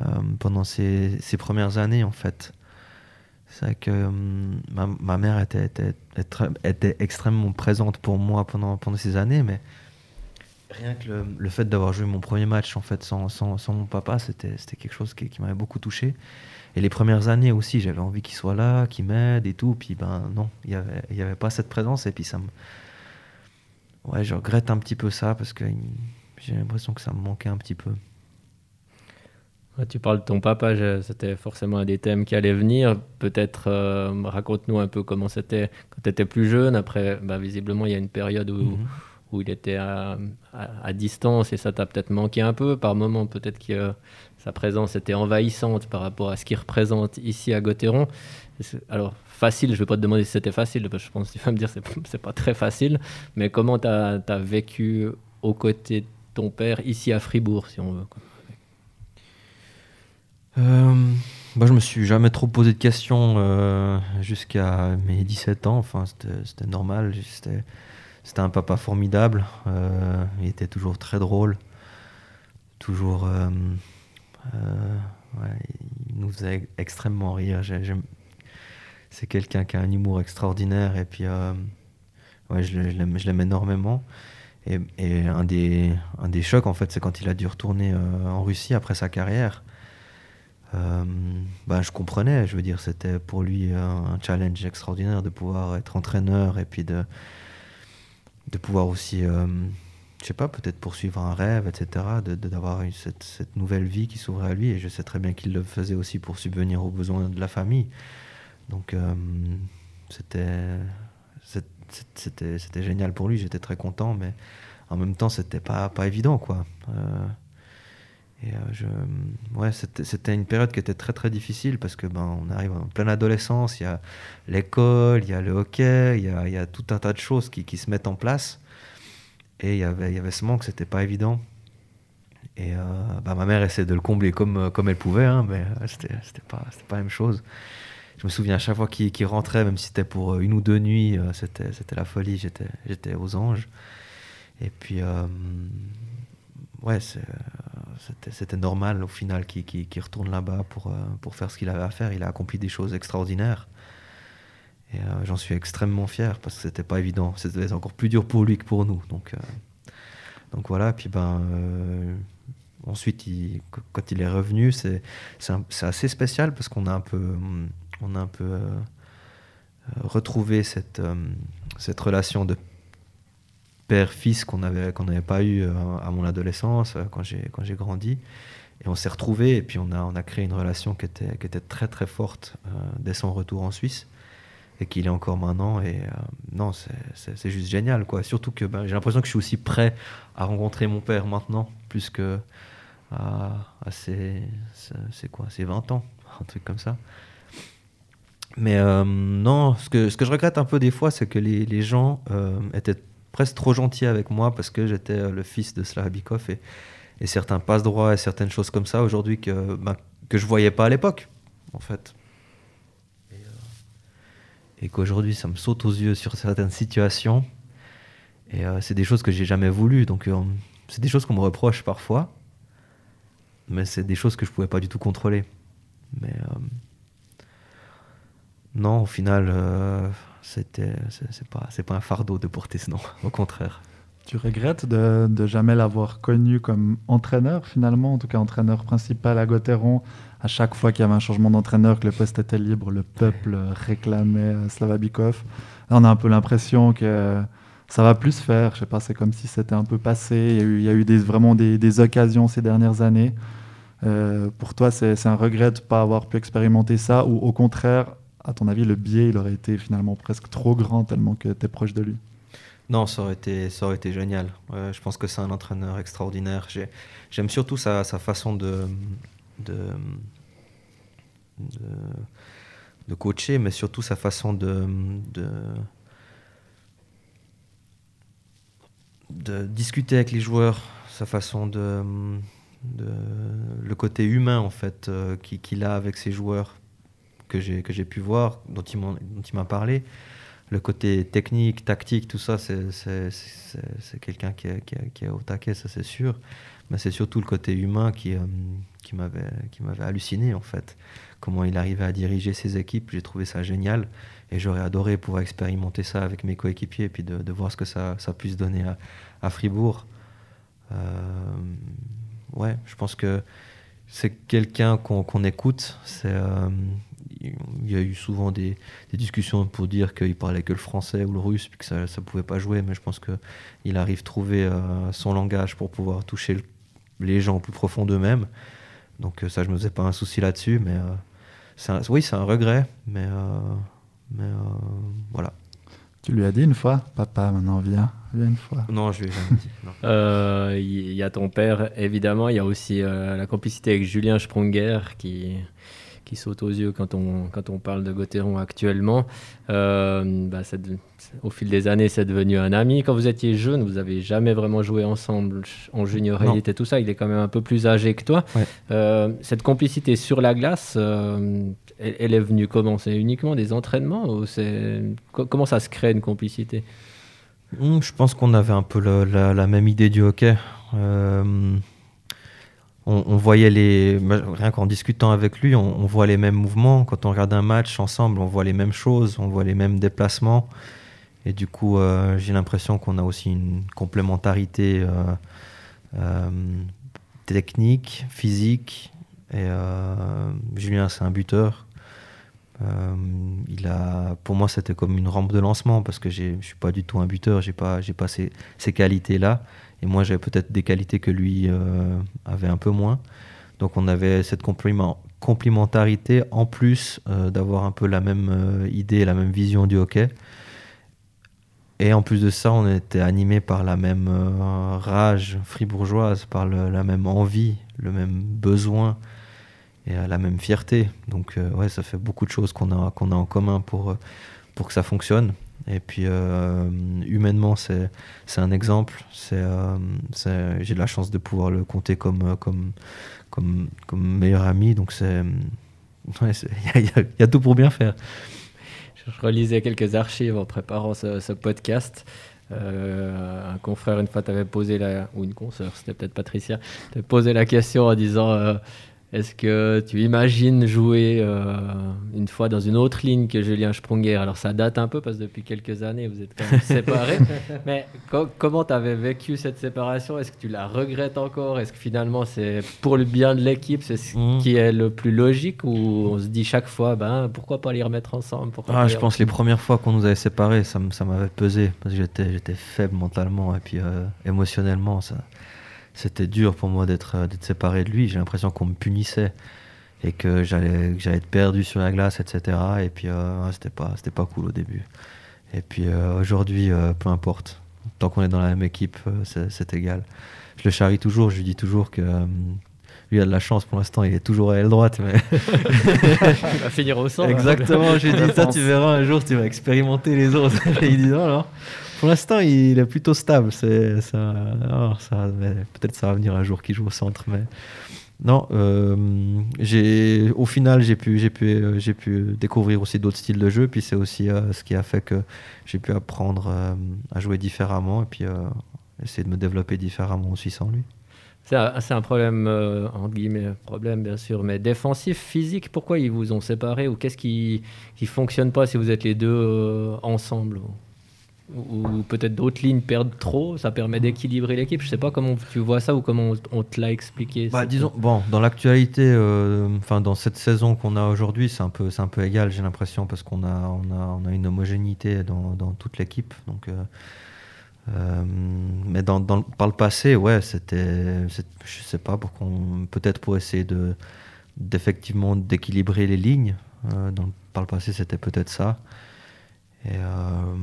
euh, pendant ces, ces, premières années, en fait. C'est vrai que euh, ma, mère était, était, était, extrêmement présente pour moi pendant, pendant ces années, mais rien que le, le fait d'avoir joué mon premier match en fait sans, sans, sans mon papa, c'était quelque chose qui, m'avait beaucoup touché. Et les premières années aussi, j'avais envie qu'il soit là, qu'il m'aide et tout. Puis ben non, il n'y avait, y avait pas cette présence. Et puis ça. Ouais, je regrette un petit peu ça parce que j'ai l'impression que ça me manquait un petit peu. tu parles de ton papa, c'était forcément un des thèmes qui allait venir. Peut-être euh, raconte-nous un peu comment c'était quand tu étais plus jeune. Après, bah, visiblement, il y a une période où, mhm. où il était à, à, distance et ça t'a peut-être manqué un peu. Par moment, peut-être que sa présence était envahissante par rapport à ce qu'il représente ici à Gauthieron. Alors, facile, je ne vais pas te demander si c'était facile, parce que je pense que tu vas me dire que ce n'est pas très facile, mais comment tu as, vécu aux côtés de ton père ici à Fribourg, si on veut euh, bah, Je me suis jamais trop posé de questions euh, jusqu'à mes 17 ans. Enfin, c'était normal. C'était un papa formidable. Euh, il était toujours très drôle. Toujours euh, euh, il nous faisait extrêmement rire. C'est quelqu'un qui a un humour extraordinaire et puis euh, ouais, je l'aime énormément. Et, et un, des, un des chocs, en fait, c'est quand il a dû retourner euh, en Russie après sa carrière. Bah, je comprenais, je veux dire, c'était pour lui un, challenge extraordinaire de pouvoir être entraîneur et puis de, de pouvoir aussi, je sais pas, peut-être poursuivre un rêve, etc., de- de- d'avoir cette, cette nouvelle vie qui s'ouvrait à lui. Et je sais très bien qu'il le faisait aussi pour subvenir aux besoins de la famille. Donc, euh, c'était c'était génial pour lui, j'étais très content, mais en même temps, c'était pas, pas évident, quoi. Euh, et euh, je, ouais, c'était une période qui était très très difficile parce que ben on arrive en pleine adolescence, il y a l'école, il y a le hockey, il y a, y a tout un tas de choses qui, qui se mettent en place. Et il y avait, il y avait ce manque, c'était pas évident. Et bah, ma mère essayait de le combler comme, comme elle pouvait, hein, mais c'était pas, pas la même chose. Je me souviens à chaque fois qu'il rentrait, même si c'était pour euh, une ou deux nuits, euh, c'était la folie, j'étais aux anges. Et puis, euh, ouais, c'était normal au final qu'il retourne là-bas pour, faire ce qu'il avait à faire. Il a accompli des choses extraordinaires. Et j'en suis extrêmement fier parce que c'était pas évident. C'était encore plus dur pour lui que pour nous. Donc, euh, donc. Puis ben, ensuite, quand il est revenu, c'est assez spécial parce qu'on a un peu, hum, on a un peu euh, euh, retrouvé cette, euh, cette relation de père-fils qu'on avait qu'on n'avait pas eu à mon adolescence, quand j'ai grandi. Et on s'est retrouvés et puis on a, on a créé une relation qui était, qui était très très forte dès son retour en Suisse et qu'il est encore maintenant. Et non, c'est- juste génial. quoi. Surtout que ben, j'ai l'impression que je suis aussi prêt à rencontrer mon père maintenant, plus que à, ses, quoi, ses 20 ans, un truc comme ça. Mais euh, non, ce que, ce que je regrette un peu des fois, c'est que les, les gens euh, étaient presque trop gentils avec moi parce que j'étais euh, le fils de Slavikov et, et certains passe-droits et certaines choses comme ça aujourd'hui que, ben, que je voyais pas à l'époque, en fait. Et, euh, et qu'aujourd'hui, ça me saute aux yeux sur certaines situations. Et euh, c'est des choses que j'ai jamais voulu. Donc, euh, c'est des choses qu'on me reproche parfois. Mais c'est des choses que je pouvais pas du tout contrôler. Mais non, au final, euh, c'était, c'est, pas, c'est pas un fardeau de porter ce nom. Au contraire. Tu regrettes de, de jamais l'avoir connu comme entraîneur finalement, en tout cas entraîneur principal à Gauthieron. À chaque fois qu'il y avait un changement d'entraîneur, que le poste était libre, le peuple réclamait euh, Slavabikov. Là, on a un peu l'impression que ça va plus se faire. Je sais pas, c'est comme si c'était un peu passé. Il y a eu, il y a eu vraiment des, des occasions ces dernières années. Euh, pour toi, c'est un regret de ne pas avoir pu expérimenter ça ou au contraire, à ton avis, le biais, il aurait été finalement presque trop grand tellement que tu es proche de lui? Non, ça aurait été, génial. Je pense que c'est un entraîneur extraordinaire. J'ai- J'aime surtout sa, façon de, coacher, mais surtout sa façon de, discuter avec les joueurs, sa façon de, le côté humain en fait euh, qui- qu'il a avec ses joueurs que j'ai pu voir, dont il m'a parlé le côté technique, tactique, tout ça, c'est quelqu'un qui, qui, est- au taquet, ça c'est sûr. Mais c'est surtout le côté humain qui, euh, qui m'avait halluciné en fait. Comment il arrivait à diriger ses équipes, j'ai trouvé ça génial. Et j'aurais adoré pouvoir expérimenter ça avec mes coéquipiers et puis de, voir ce que ça, ça puisse donner à, à Fribourg. Euh, ouais, je pense que c'est quelqu'un qu'on qu'on écoute. C'est, euh, il y a eu souvent des, des discussions pour dire qu'il parlait que le français ou le russe, puis que ça ne pouvait pas jouer, mais je pense qu'il arrive à trouver euh, son langage pour pouvoir toucher le- les gens au plus profond d'eux-mêmes. Donc euh, ça, je ne me faisais pas un souci là-dessus, mais euh, un- oui, c'est un regret, mais, euh, mais euh, voilà. Tu lui as dit une fois, papa, maintenant viens, viens une fois. Non, je lui ai jamais dit. Euh, Il y a ton père, évidemment. Il y a aussi euh, la complicité avec Julien Sprunger qui, qui saute aux yeux quand on, quand on parle de Gauthieron actuellement. Euh, bah, de- au fil des années, c'est devenu un ami. Quand vous étiez jeune, vous avez jamais vraiment joué ensemble en junior et tout ça. Il est quand même un peu plus âgé que toi. Ouais. Euh, cette complicité sur la glace, euh, elle, elle est venue comment? C'est uniquement des entraînements ou comment ça se crée une complicité? Hmm, je pense qu'on avait un peu la même idée du hockey. Euh, on, voyait les. Rien qu'en discutant avec lui, on, voit les mêmes mouvements. Quand on regarde un match ensemble, on voit les mêmes choses, on voit les mêmes déplacements. Et du coup, j'ai l'impression qu'on a aussi une complémentarité technique, physique. Et Julien, c'est un buteur. il a, pour moi, c'était comme une rampe de lancement parce que je suis pas du tout un buteur, pas, j'ai pas ces, ces qualités-là. Et moi, j'avais peut-être des qualités que lui avait un peu moins. Donc on avait cette complémentarité en plus euh, d'avoir un peu la même euh, idée, la même vision du hockey. Et en plus de ça, on était animé par la même euh, rage fribourgeoise, par la même envie, le même besoin et la même fierté. Donc ouais, ça fait beaucoup de choses qu'on a, en commun pour que ça fonctionne. Et puis humainement, c'est, un exemple. C'est, j'ai de la chance de pouvoir le compter comme, comme, comme, comme meilleur ami. Donc. Il y, a tout pour bien faire. Je relisais quelques archives en préparant ce, podcast. Euh, un confrère, une fois, t'avait posé la. ou une consoeur, c'était peut-être Patricia, t'avait posé la question en disant. Est-ce que tu imagines jouer euh, une fois dans une autre ligne que Julien Sprunger? Alors ça date un peu parce que depuis quelques années vous êtes quand même séparés. Mais comment tu avais vécu cette séparation? Est-ce que tu la regrettes encore? Est-ce que finalement c'est pour le bien de l'équipe, c'est ce mmh. qui est le plus logique? Ou on se dit chaque fois ben pourquoi pas les remettre ensemble? Ah, Je pense les premières fois qu'on nous avait séparés, ça, m'avait pesé parce que j'étais faible mentalement et puis euh, émotionnellement ça c'était dur pour moi d'être euh, séparé de lui. J'ai l'impression qu'on me punissait et que j'allais être perdu sur la glace, etc. Et puis euh, c'était pas pas cool au début. Et puis euh, aujourd'hui, peu importe. Tant qu'on est dans la même équipe, c'est égal. Je le charrie toujours. Je lui dis toujours que lui a de la chance pour l'instant. Il est toujours à l'aile droite, mais il va finir au centre. Exactement. Je lui dis ça, tu verras un jour, tu vas expérimenter les autres. et il dit non, non. Pour l'instant, il est plutôt stable. Ça, ça peut-être ça va venir un jour qu'il joue au centre, mais non. Euh, j'ai, au final, j'ai pu, euh, découvrir aussi d'autres styles de jeu. Puis c'est aussi euh, ce qui a fait que j'ai pu apprendre à jouer différemment et puis essayer de me développer différemment aussi sans lui. C'est un, c'est un problème, entre guillemets, problème bien sûr, mais défensif, physique, pourquoi ils vous ont séparés ou qu'est-ce qui ne fonctionne pas si vous êtes les deux ensemble? Ou peut-être d'autres lignes perdent trop, ça permet d'équilibrer l'équipe. Je sais pas comment tu vois ça ou comment on te l'a expliqué. Bah, disons, bon, dans l'actualité, euh, enfin dans cette saison qu'on a aujourd'hui, c'est un peu, c'est un peu égal, j'ai l'impression, parce qu'on a, on a, on a une homogénéité dans, dans toute l'équipe. Donc, euh, euh, mais dans, dans, par le passé, ouais, c'était, je sais pas, pour qu'on, peut-être pour essayer de, d'effectivement d'équilibrer les lignes. dans, par le passé, c'était peut-être ça. Et euh,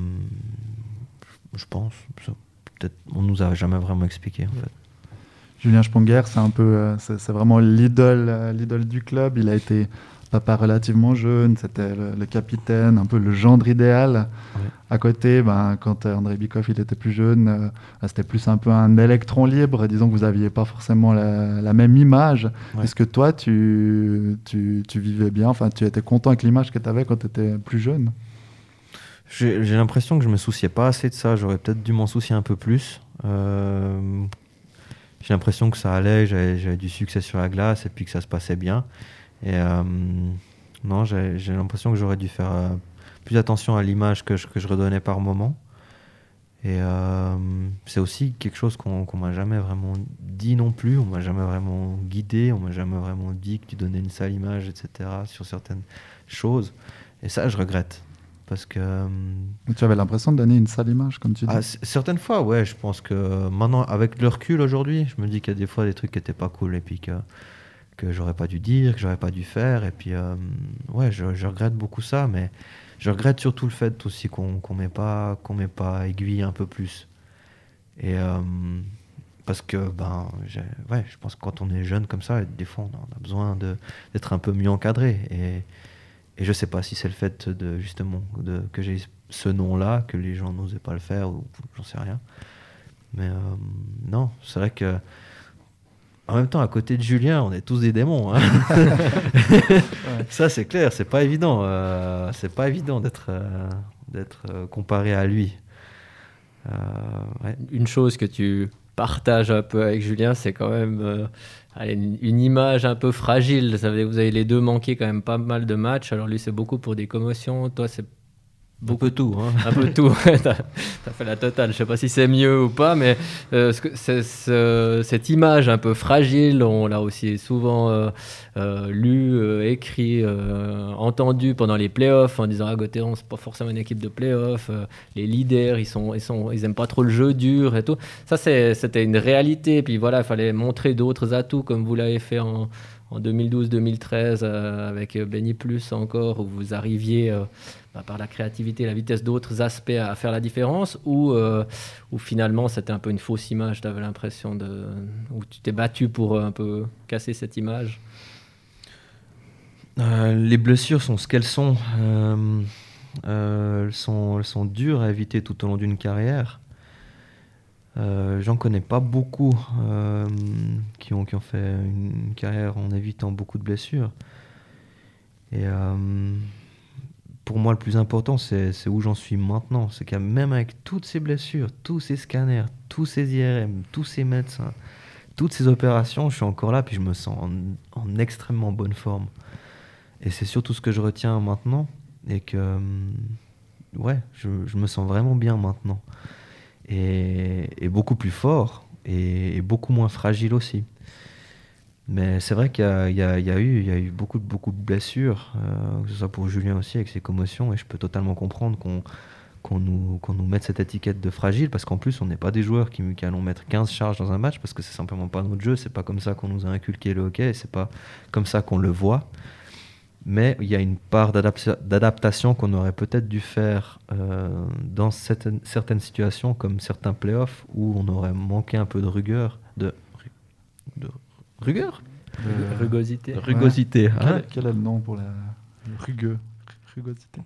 je pense, peut-être, on nous a jamais vraiment expliqué en fait. Julien Sponger, c'est un peu, euh, c'est vraiment l'idole, euh, l'idole du club. Il a été papa relativement jeune, c'était le, capitaine, un peu le gendre idéal. À côté, ben, quand André Bikoff il était plus jeune, c'était plus un peu un électron libre. Disons que vous n'aviez pas forcément la, même image. Est-ce que toi, tu, tu, tu, vivais bien? Enfin, tu étais content avec l'image que tu avais quand tu étais plus jeune? J'ai l'impression que je me souciais pas assez de ça. J'aurais peut-être dû m'en soucier un peu plus. Euh, j'ai l'impression que ça allait, j'avais du succès sur la glace et puis que ça se passait bien. Et euh, non, j'ai l'impression que j'aurais dû faire euh, plus attention à l'image que je, redonnais par moment. Et c'est aussi quelque chose qu'on m'a jamais vraiment dit non plus. On m'a jamais vraiment guidé. On m'a jamais vraiment dit que tu donnais une sale image, etc. sur certaines choses. Et ça, je regrette parce que. Euh, tu avais l'impression de donner une sale image, comme tu dis. Ah, certaines fois, ouais. Je pense que maintenant, avec le recul aujourd'hui, je me dis qu'il y a des fois des trucs qui n'étaient pas cool et puis que, que j'aurais pas dû dire, que j'aurais pas dû faire. Et puis, euh, ouais, je, regrette beaucoup ça, mais je regrette surtout le fait aussi qu'on qu'on m'ait pas, qu'on pas aiguillé un peu plus. Et. Euh, parce que ben ouais je pense que quand on est jeune comme ça des fois on a besoin d'être un peu mieux encadré et et je sais pas si c'est le fait de justement de, que j'ai ce nom-là, que les gens n'osaient pas le faire, ou j'en sais rien. Mais euh, non, c'est vrai que en même temps, à côté de Julien, on est tous des démons. Hein. Ça, c'est clair, c'est pas évident. Euh, c'est pas évident d'être euh, d'être comparé à lui. Une chose que tu partages un peu avec Julien, c'est quand même une, image un peu fragile. Vous avez, vous avez les deux manqué quand même pas mal de matchs. Alors lui, c'est beaucoup pour des commotions. Toi, c'est beaucoup tout. Hein. Un peu tout. t'as as fait la totale. Je sais pas si c'est mieux ou pas, mais euh, ce cette image un peu fragile, on l'a aussi souvent euh, euh, lu, euh, écrit, euh, entendu pendant les playoffs en disant ah Gauthieron c'est pas forcément une équipe de playoffs. les leaders ils sont ils sont ils aiment pas trop le jeu dur et tout. Ça c'était une réalité. Puis voilà, il fallait montrer d'autres atouts comme vous l'avez fait en en 2012-2013 euh, avec euh, Benny Plus encore, où vous arriviez euh, bah, par la créativité, la vitesse d'autres aspects à, faire la différence, ou finalement c'était un peu une fausse image, tu l'impression de. où tu t'es battu pour un peu casser cette image? Les blessures sont ce qu'elles sont. Elles sont. Elles sont dures à éviter tout au long d'une carrière. Euh, J'en connais pas beaucoup euh, qui, ont, qui ont fait une carrière en évitant beaucoup de blessures. Et euh, pour moi, le plus important, c'est où j'en suis maintenant. C'est qu'à même avec toutes ces blessures, tous ces scanners, tous ces IRM, tous ces médecins, toutes ces opérations, je suis encore là, puis je me sens en, en extrêmement bonne forme. Et c'est surtout ce que je retiens maintenant. Et que, ouais, je me sens vraiment bien maintenant. Et, beaucoup plus fort. Et, beaucoup moins fragile aussi. Mais c'est vrai qu'il y a, eu, beaucoup, de- blessures, euh, que ce soit pour Julien aussi avec ses commotions. Et je peux totalement comprendre qu'on nous, mette cette étiquette de fragile parce qu'en plus on n'est pas des joueurs qui, qui allons mettre 15 charges dans un match parce que c'est simplement pas notre jeu, c'est pas comme ça qu'on nous a inculqué le hockey, c'est pas comme ça qu'on le voit. Mais il y a une part d'adapta- d'adaptation qu'on aurait peut-être dû faire euh, dans certaines, certaines situations, comme certains playoffs, où on aurait manqué un peu de rigueur. De, de rigueur? Euh, Rugosité. Rugosité. hein? Quel, quel est le nom pour la rugueux Rugosité?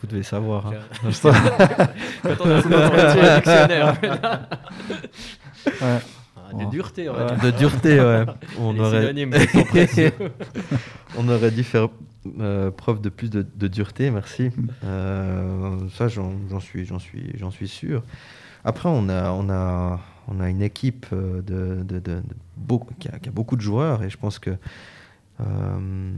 Vous devez savoir. hein. Quand on a dictionnaire. Ouais. De dureté, on va dire. De dureté, ouais. On aurait, on aurait dû faire euh, preuve de plus de, de dureté, merci. Euh, ça, j'en j'en suis, j'en suis, j'en suis sûr. Après, on a, on a, on a une équipe euh, de, de, de- de beau- qui, a, qui a beaucoup de joueurs et je pense que euh,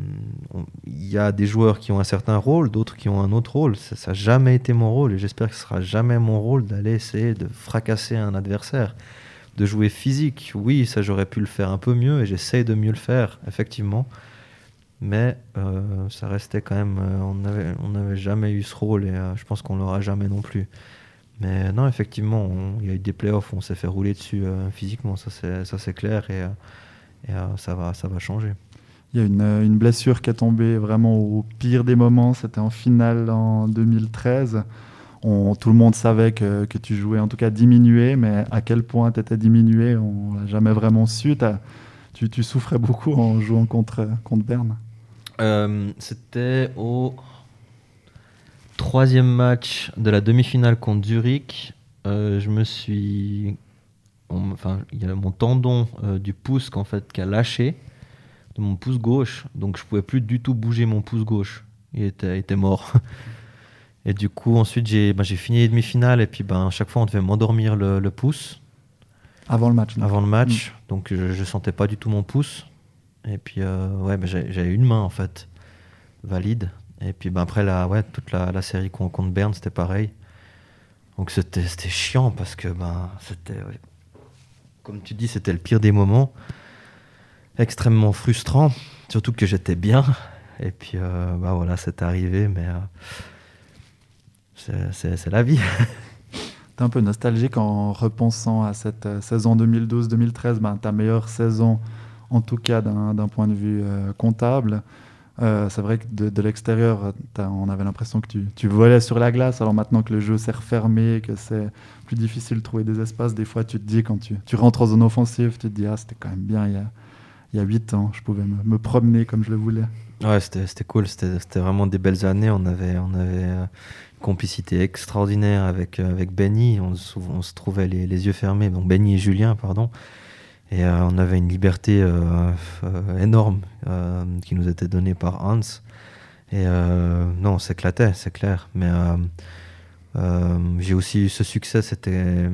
il y a des joueurs qui ont un certain rôle, d'autres qui ont un autre rôle. Ça n'a jamais été mon rôle et j'espère que ce sera jamais mon rôle d'aller essayer de fracasser un adversaire, de jouer physique. Oui, ça j'aurais pu le faire un peu mieux et j'essaye de mieux le faire, effectivement. Mais euh, ça restait quand même. euh, on n'avait jamais eu ce rôle et euh, je pense qu'on l'aura jamais non plus. Mais non, effectivement, il y a eu des playoffs on s'est fait rouler dessus physiquement, ça c'est clair et, ça, va, ça va changer. Il y a une, une blessure qui est tombée vraiment au pire des moments. C'était en finale en 2013. Tout le monde savait que, tu jouais en tout cas diminué, mais à quel point tu étais diminué, on l'a jamais vraiment su. Tu, tu souffrais beaucoup en jouant contre, contre Berne. Euh, C'était au troisième match de la demi-finale contre Zurich. Euh, je me suis. Enfin, il y a mon tendon euh, du pouce qu'en fait, qui a lâché, de mon pouce gauche. Donc, je pouvais plus du tout bouger mon pouce gauche. Il était, il était mort. Et du coup, ensuite, j'ai j'ai fini les demi-finales. Et puis, ben, à chaque fois, on devait m'endormir le, le pouce Avant le match. avant le match. Donc, je, je sentais pas du tout mon pouce. Et puis, euh, ouais, j'ai- j'avais une main en fait, valide. Et puis, ben, après, la, ouais, toute la, la série con- contre Berne, c'était pareil. Donc, c'était chiant parce que, ben, c'était, ouais, comme tu dis, c'était le pire des moments. Extrêmement frustrant, surtout que j'étais bien. Et puis, euh, bah voilà, c'est arrivé, mais euh, c'est- la vie. T'es un peu nostalgique en repensant à cette euh, saison 2012-2013, ben, ta meilleure saison, en tout cas d'un point de vue euh, comptable. Euh, c'est vrai que de, de l'extérieur, on avait l'impression que tu, tu volais sur la glace. Alors maintenant que le jeu s'est refermé, que c'est plus difficile de trouver des espaces, des fois tu te dis, quand tu, tu rentres en zone offensive, tu te dis, ah, c'était quand même bien il y a, il y a 8 ans, je pouvais me, me promener comme je le voulais. Ouais, c'était cool, c'était vraiment des belles années. On avait, on avait complicité extraordinaire avec, euh, avec Benny. On, se- trouvait les, yeux fermés, donc Benny et Julien, pardon. Et euh, on avait une liberté euh, énorme qui nous était donnée par Hans. Et non, on s'éclatait, c'est clair. Mais j'ai aussi eu ce succès. C'était,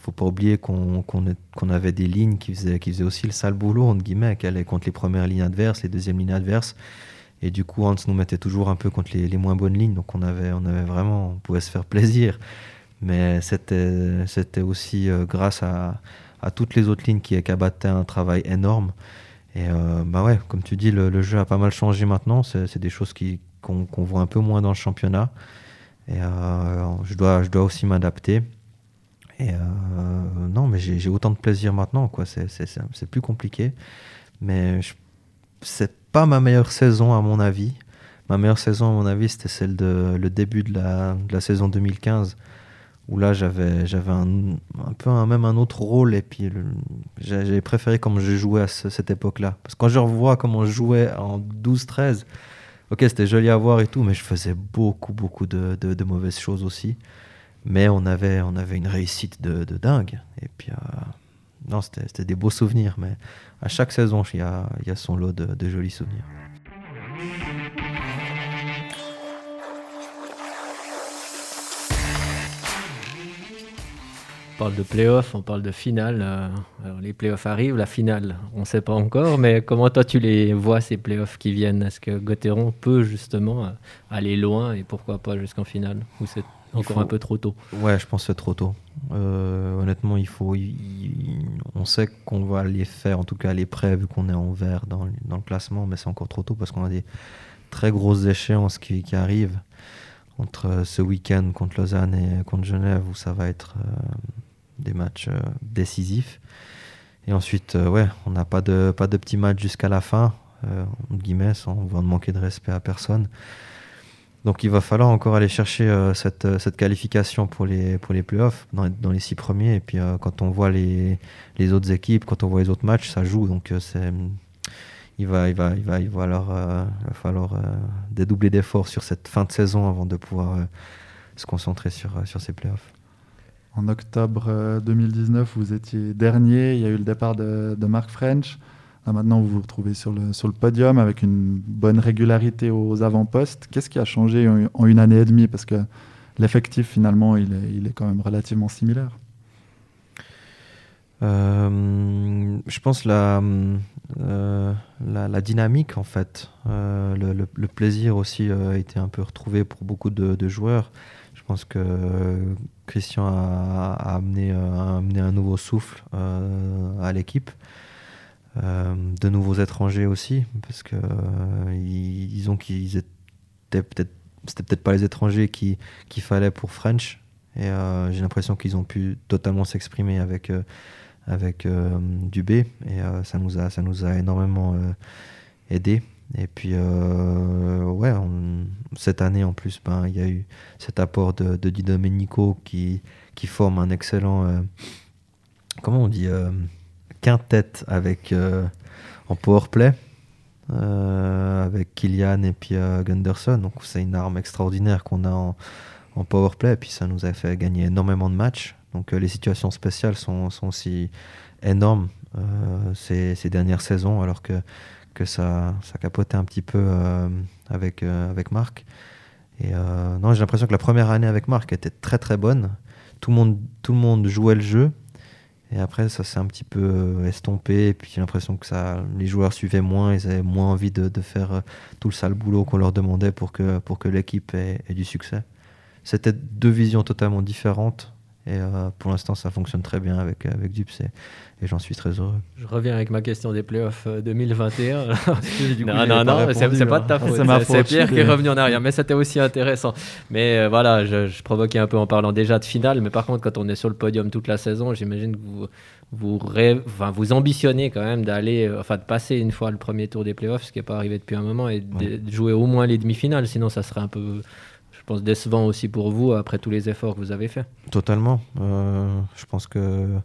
faut pas oublier qu'on avait des lignes qui faisaient, qui faisaient aussi le sale boulot entre guillemets, qui allaient contre les premières lignes adverses, les deuxièmes lignes adverses. Et du coup, Hans nous mettait toujours un peu contre les, moins bonnes lignes. Donc on avait, on avait vraiment, on pouvait se faire plaisir. Mais c'était, aussi euh, grâce à, à, toutes les autres lignes qui, abattaient un travail énorme. Et euh, bah ouais, comme tu dis, le, jeu a pas mal changé maintenant. C'est, des choses qui, qu'on, voit un peu moins dans le championnat. Et euh, je, dois, je dois aussi m'adapter. Et non, mais j'ai, autant de plaisir maintenant. Quoi. C'est, plus compliqué. Mais c'est pas ma meilleure saison à mon avis. Ma meilleure saison à mon avis, c'était celle de le début de la, saison 2015 où là j'avais j'avais un, un, peu un, même un autre rôle et puis j'avais préféré comme je jouais à cette époque-là. Parce que quand je revois comment je jouais en 12-13 ok c'était joli à voir et tout mais je faisais beaucoup beaucoup de, de, mauvaises choses aussi. Mais on avait on avait une réussite de, de dingue. Et puis euh, non c'était des beaux souvenirs mais à chaque saison il y a, son lot de, jolis souvenirs. On parle de playoffs, on parle de finale. Euh, alors les playoffs arrivent, la finale, on ne sait pas encore, mais comment toi tu les vois ces playoffs qui viennent? Est-ce que Gauthieron peut justement euh, aller loin et pourquoi pas jusqu'en finale? Encore un peu trop tôt Ouais, je pense que c'est trop tôt. Euh, honnêtement, il faut. On sait qu'on va les faire, en tout cas les prêts, vu qu'on est en vert dans, dans, le classement, mais c'est encore trop tôt parce qu'on a des très grosses échéances qui, qui arrivent entre ce week-end contre Lausanne et contre Genève où ça va être des matchs euh, décisifs. Et ensuite, euh, ouais, on n'a pas de, pas de petits matchs jusqu'à la fin, euh, entre guillemets, sans vouloir manquer de respect à personne. Donc il va falloir encore aller chercher cette, cette, qualification pour les, pour les playoffs dans, dans les six premiers. Et puis quand on voit les, les, autres équipes, quand on voit les autres matchs, ça joue. Donc il, va, il, va, il, va, il va, alors, falloir dédoubler d'efforts sur cette fin de saison avant de pouvoir se concentrer sur, sur ces playoffs. En octobre 2019, euh, vous étiez dernier. Il y a eu le départ de, Mark French. Maintenant, vous vous retrouvez sur le, podium avec une bonne régularité aux avant-postes. Qu'est-ce qui a changé en, une année et demie? Parce que l'effectif, finalement, il est, quand même relativement similaire. Euh, je pense la, euh, la, dynamique, en fait. le, le, plaisir aussi a été un peu retrouvé pour beaucoup de, joueurs. Je pense que Christian a, amené, euh, un nouveau souffle euh, à l'équipe. Euh, de nouveaux étrangers aussi, parce que ils, ont qu'ils étaient peut-être c'était peut-être pas les étrangers qu'il fallait pour French. Et j'ai l'impression qu'ils ont pu totalement s'exprimer avec, avec Dubé. Et ça, nous a, ça nous a énormément aidé. Et puis, euh, ouais, cette année en plus, ben, il y a eu cet apport de, de Di Domenico qui, qui forme un excellent, euh, comment on dit, euh, quintet avec, en powerplay, avec Kylian et puis Gunderson. Donc, c'est une arme extraordinaire qu'on a en, en powerplay. Et puis, ça nous a fait gagner énormément de matchs. Donc, les situations spéciales sont, sont aussi énormes ces, ces dernières saisons, alors que que ça, ça capotait un petit peu euh, avec, euh, avec Marc. Et euh, non, j'ai l'impression que la première année avec Marc était très très bonne. Tout le monde, tout le monde jouait le jeu. Et après, ça s'est un petit peu estompé. Et puis j'ai l'impression que ça, les joueurs suivaient moins. Ils avaient moins envie de, faire tout le sale boulot qu'on leur demandait pour que, l'équipe ait, du succès. C'était deux visions totalement différentes. Et pour l'instant, ça fonctionne très bien avec, avec Dups et j'en suis très heureux. Je reviens avec ma question des playoffs 2021. Euh, non, non, non, c'est pas de ta faute. C'est Pierre qui est revenu en arrière, mais c'était aussi intéressant. Mais euh, voilà, je, provoquais un peu en parlant déjà de finale, mais par contre, quand on est sur le podium toute la saison, j'imagine que vous vous, enfin, vous ambitionnez quand même d'aller, euh, enfin de passer une fois le premier tour des playoffs, ce qui n'est pas arrivé depuis un moment, et de jouer au moins les demi-finales, sinon ça serait un peu je pense, décevant aussi pour vous après tous les efforts que vous avez faits. Totalement. je pense que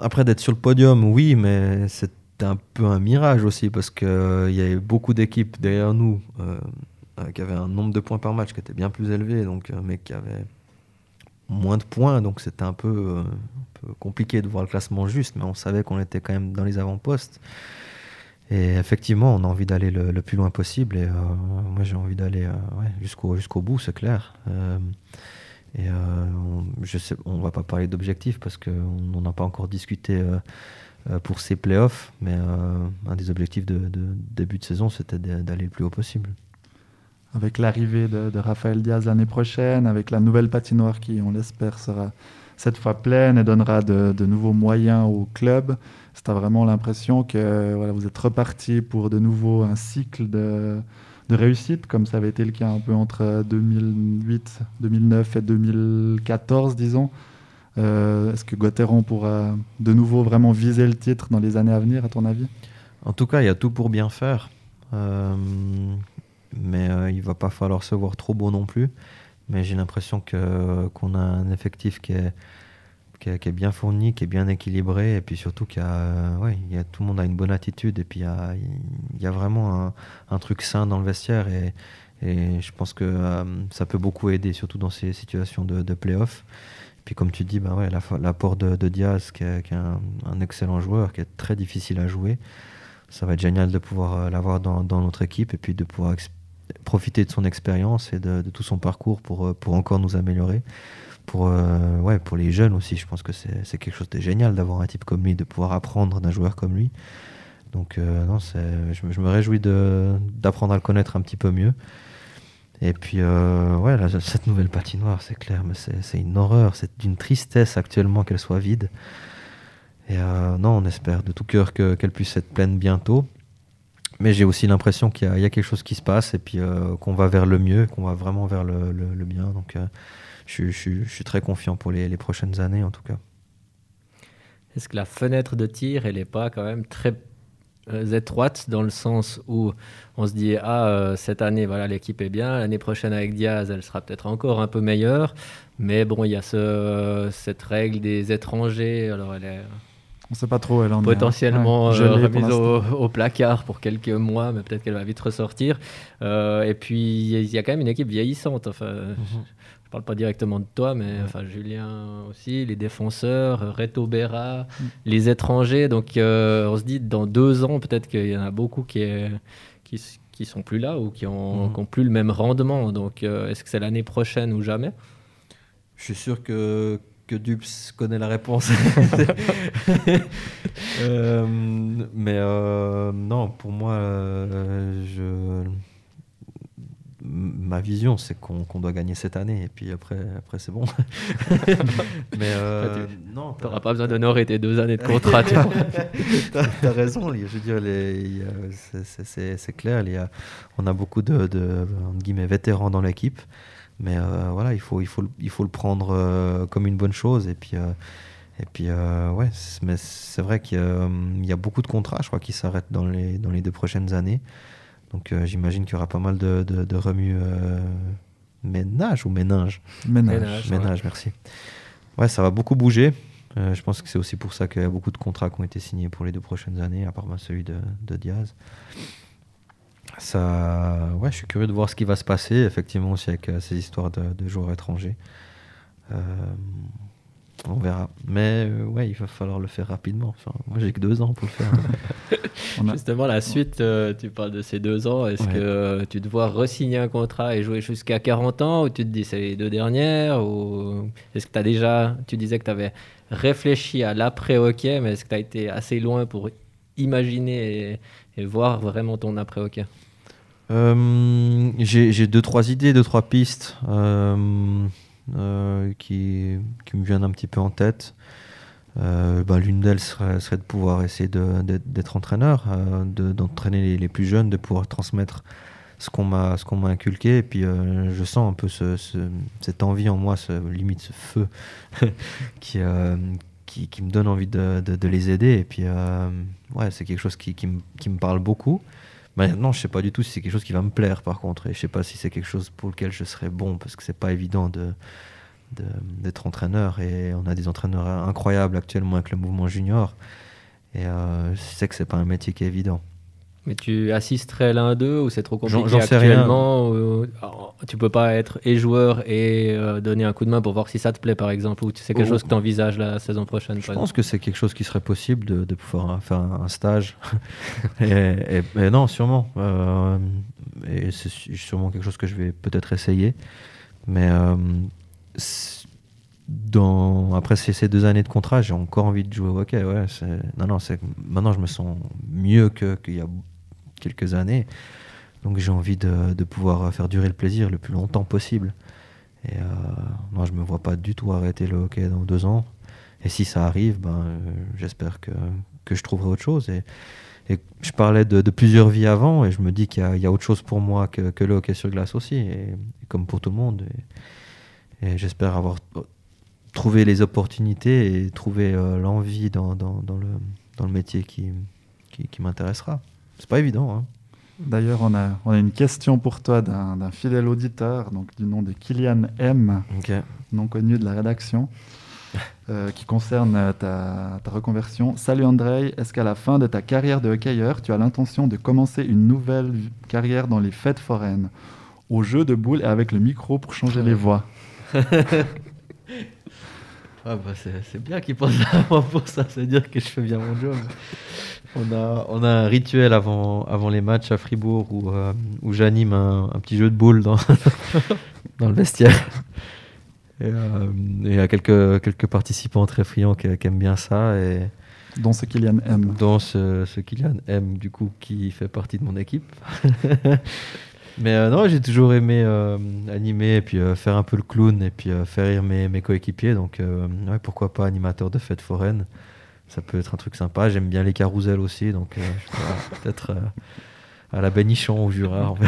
après, d'être sur le podium, oui, mais c'était un peu un mirage aussi parce qu'il euh, y avait beaucoup d'équipes derrière nous euh, euh, qui avaient un nombre de points par match qui était bien plus élevé, donc, mais qui avaient moins de points. Donc c'était un peu, compliqué de voir le classement juste, mais on savait qu'on était quand même dans les avant-postes. Et effectivement, on a envie d'aller le, plus loin possible. Et moi, j'ai envie d'aller jusqu'au jusqu'au bout, c'est clair. Et euh, on, je sais, on va pas parler d'objectifs parce qu'on n'en a pas encore discuté euh, pour ces playoffs. Mais un des objectifs de, début de saison, c'était d'aller le plus haut possible. Avec l'arrivée de, de, Raphaël Diaz l'année prochaine, avec la nouvelle patinoire qui, on l'espère, sera cette fois pleine et donnera de, nouveaux moyens au club. C'est vraiment l'impression que vous êtes reparti pour de nouveau un cycle de, réussite, comme ça avait été le cas un peu entre 2008, 2009 et 2014, disons. Euh, est-ce que Gauthieron pourra de nouveau vraiment viser le titre dans les années à venir, à ton avis? En tout cas, il y a tout pour bien faire. Euh, mais euh, il va pas falloir se voir trop beau non plus mais j'ai l'impression que, qu'on a un effectif qui est, qui est, bien fourni, qui est bien équilibré, et puis surtout qu'il y a, ouais, il y a, tout le monde a une bonne attitude, et puis il y a, il y a vraiment un, un, truc sain dans le vestiaire, et, et je pense que euh, ça peut beaucoup aider, surtout dans ces situations de, de play-off. Puis comme tu dis, bah ouais, l'apport de, Diaz, qui est, un, excellent joueur, qui est très difficile à jouer, ça va être génial de pouvoir euh, l'avoir dans, dans notre équipe, et puis de pouvoir profiter de son expérience et de, tout son parcours pour, euh, pour encore nous améliorer. Pour, euh, ouais, pour les jeunes aussi, je pense que c'est quelque chose de génial d'avoir un type comme lui, de pouvoir apprendre d'un joueur comme lui. Donc euh, non, je, je, me réjouis d'apprendre à le connaître un petit peu mieux. Et puis, ouais, cette nouvelle patinoire, c'est clair, mais c'est une horreur, c'est d'une tristesse actuellement qu'elle soit vide. Et non, on espère de tout cœur qu'elle puisse être pleine bientôt. Mais j'ai aussi l'impression qu'il y, a quelque chose qui se passe et puis euh, qu'on va vers le mieux, qu'on va vraiment vers le, bien. Donc euh, je, suis très confiant pour les, prochaines années en tout cas. Est-ce que la fenêtre de tir, elle n'est pas quand même très euh, étroite dans le sens où on se dit ah cette année voilà l'équipe est bien l'année prochaine avec Diaz elle sera peut-être encore un peu meilleure mais bon il y a ce, cette règle des étrangers alors elle on sait pas trop. Elle en Potentiellement est, euh, remise au, placard pour quelques mois, mais peut-être qu'elle va vite ressortir. Euh, et puis, il y, a quand même une équipe vieillissante. Enfin, mhm. Je parle pas directement de toi, mais enfin, Julien aussi, les défenseurs, Reto Berra, mhm. les étrangers. Donc, euh, on se dit, dans deux ans, peut-être qu'il y en a beaucoup qui, est, qui, qui sont plus là ou qui ont, mhm. plus le même rendement. Donc, est-ce que c'est l'année prochaine ou jamais? Je suis sûr que que Dupes connaît la réponse. Euh, mais euh, non, pour moi, euh, je... ma vision, c'est qu'on doit gagner cette année. Et puis après, après c'est bon. mais non. Tu n'auras pas besoin d'honorer tes deux années de contrat. tu as, raison. Je veux dire, c'est clair. Il y a, on a beaucoup de, de guillemets, vétérans dans l'équipe. Mais euh, voilà, il faut, il, faut, il faut le prendre euh, comme une bonne chose. Et puis, euh, et puis ouais, mais c'est vrai qu'il y, a beaucoup de contrats, je crois, qui s'arrêtent dans les, dans les deux prochaines années. Donc j'imagine qu'il y aura pas mal de, de, remue ménage ou ménage Ménage. Ménage, merci. Ouais, ça va beaucoup bouger. je pense que c'est aussi pour ça qu'il y a beaucoup de contrats qui ont été signés pour les deux prochaines années, à part celui de, de Diaz ça, ouais, je suis curieux de voir ce qui va se passer, effectivement, aussi avec euh, ces histoires de, joueurs étrangers. Euh, on verra. Mais euh, ouais, il va falloir le faire rapidement. Enfin, moi, j'ai que deux ans pour le faire. Justement, la suite, tu parles de ces deux ans. Est-ce que tu te vois re-signer un contrat et jouer jusqu'à 40 ans ou tu te dis c'est les deux dernières ou Est-ce que tu as déjà, tu disais que tu avais réfléchi à l'après-hockey, mais est-ce que tu as été assez loin pour imaginer et voir vraiment ton après-hockey? Euh, J'ai deux, trois idées, deux, trois pistes euh, euh, qui, me viennent un petit peu en tête. Bah, l'une d'elles serait, de pouvoir essayer d'être entraîneur, d'entraîner les, plus jeunes, de pouvoir transmettre ce qu'on m'a inculqué et puis je sens un peu ce, cette envie en moi ce limite ce feu qui me donne envie de, les aider. Et puis, ouais, c'est quelque chose qui, me parle beaucoup. Maintenant, je sais pas du tout si c'est quelque chose qui va me plaire, par contre. Et je sais pas si c'est quelque chose pour lequel je serais bon, parce que c'est pas évident de d'être entraîneur. Et on a des entraîneurs incroyables actuellement avec le mouvement junior. Et euh, je sais que c'est pas un métier qui est évident. Mais tu assisterais l'un d'eux ou c'est trop compliqué actuellement ou, Tu peux pas être et joueur et euh, donner un coup de main pour voir si ça te plaît par exemple ou c'est quelque chose que tu envisages la saison prochaine Je pense que c'est quelque chose qui serait possible de, de pouvoir faire un, stage. et, non, sûrement. Euh, et c'est sûrement quelque chose que je vais peut-être essayer. Mais euh, après ces, deux années de contrat, j'ai encore envie de jouer au hockey. Ouais, non, non, maintenant je me sens mieux qu'il y a quelques années. Donc j'ai envie de, pouvoir faire durer le plaisir le plus longtemps possible. Et euh, je me vois pas du tout arrêter le hockey dans deux ans. Et si ça arrive, ben, j'espère que, que je trouverai autre chose. Et, je parlais de, plusieurs vies avant, et je me dis qu'il y a, autre chose pour moi que, le hockey sur glace aussi, et, comme pour tout le monde. Et j'espère avoir trouvé les opportunités et trouvé euh, l'envie dans, dans, dans le, dans le métier qui, qui, qui m'intéressera. C'est pas évident. Hein. D'ailleurs, on a, on a une question pour toi d'un fidèle auditeur, donc du nom de Kylian M, Ok. non connu de la rédaction, euh, qui concerne euh, ta, ta reconversion. Salut Andrei, est-ce qu'à la fin de ta carrière de hockeyeur, tu as l'intention de commencer une nouvelle carrière dans les fêtes foraines, au jeu de boules et avec le micro pour changer les voix Ah bah c'est, c'est bien qu'ils pensent à moi pour ça, veut dire que je fais bien mon job. On a, on a un rituel avant, avant les matchs à Fribourg où, euh, où j'anime un, un petit jeu de boules dans, dans le vestiaire. Et euh, et il y a quelques, quelques participants très friands qui, qui aiment bien ça. Et dont ce Kylian M. dont ce, ce Kylian M, du coup, qui fait partie de mon équipe. Mais euh, non, j'ai toujours aimé euh, animer et puis euh, faire un peu le clown et puis faire rire mes, coéquipiers. Donc, pourquoi pas animateur de fête foraine Ça peut être un truc sympa. J'aime bien les carousels aussi. Donc, peut-être à la Bénichon ou Jura.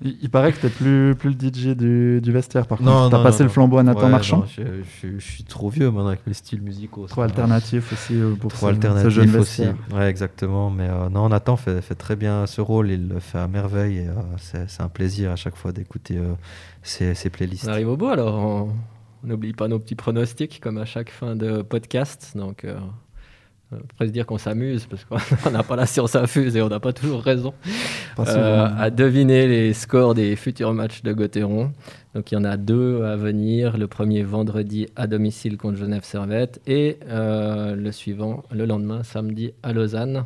Il, il paraît que tu plus, plus le DJ du, du vestiaire, par contre. Non, Tu as non, passé non, le flambeau à Nathan Ouais, Marchand non, je, je- je suis trop vieux maintenant avec mes styles musicaux. Trop alternatif aussi euh, pour Trop ce, ce alternatif jeune aussi. Ouais, exactement. Mais euh, non, Nathan fait, fait très bien ce rôle. Il le fait à merveille. Et euh, c'est un plaisir à chaque fois d'écouter euh, ses, ses playlists. On arrive au bout alors. On on n'oublie pas nos petits pronostics comme à chaque fin de podcast. Donc, euh, on va presque dire qu'on s'amuse parce qu'on n'a pas la science infuse et on n'a pas toujours raison. Euh, à deviner les scores des futurs matchs de Gauthieron. Donc il y en a deux à venir. Le premier vendredi à domicile contre Genève Servette et euh, le suivant le lendemain samedi à Lausanne.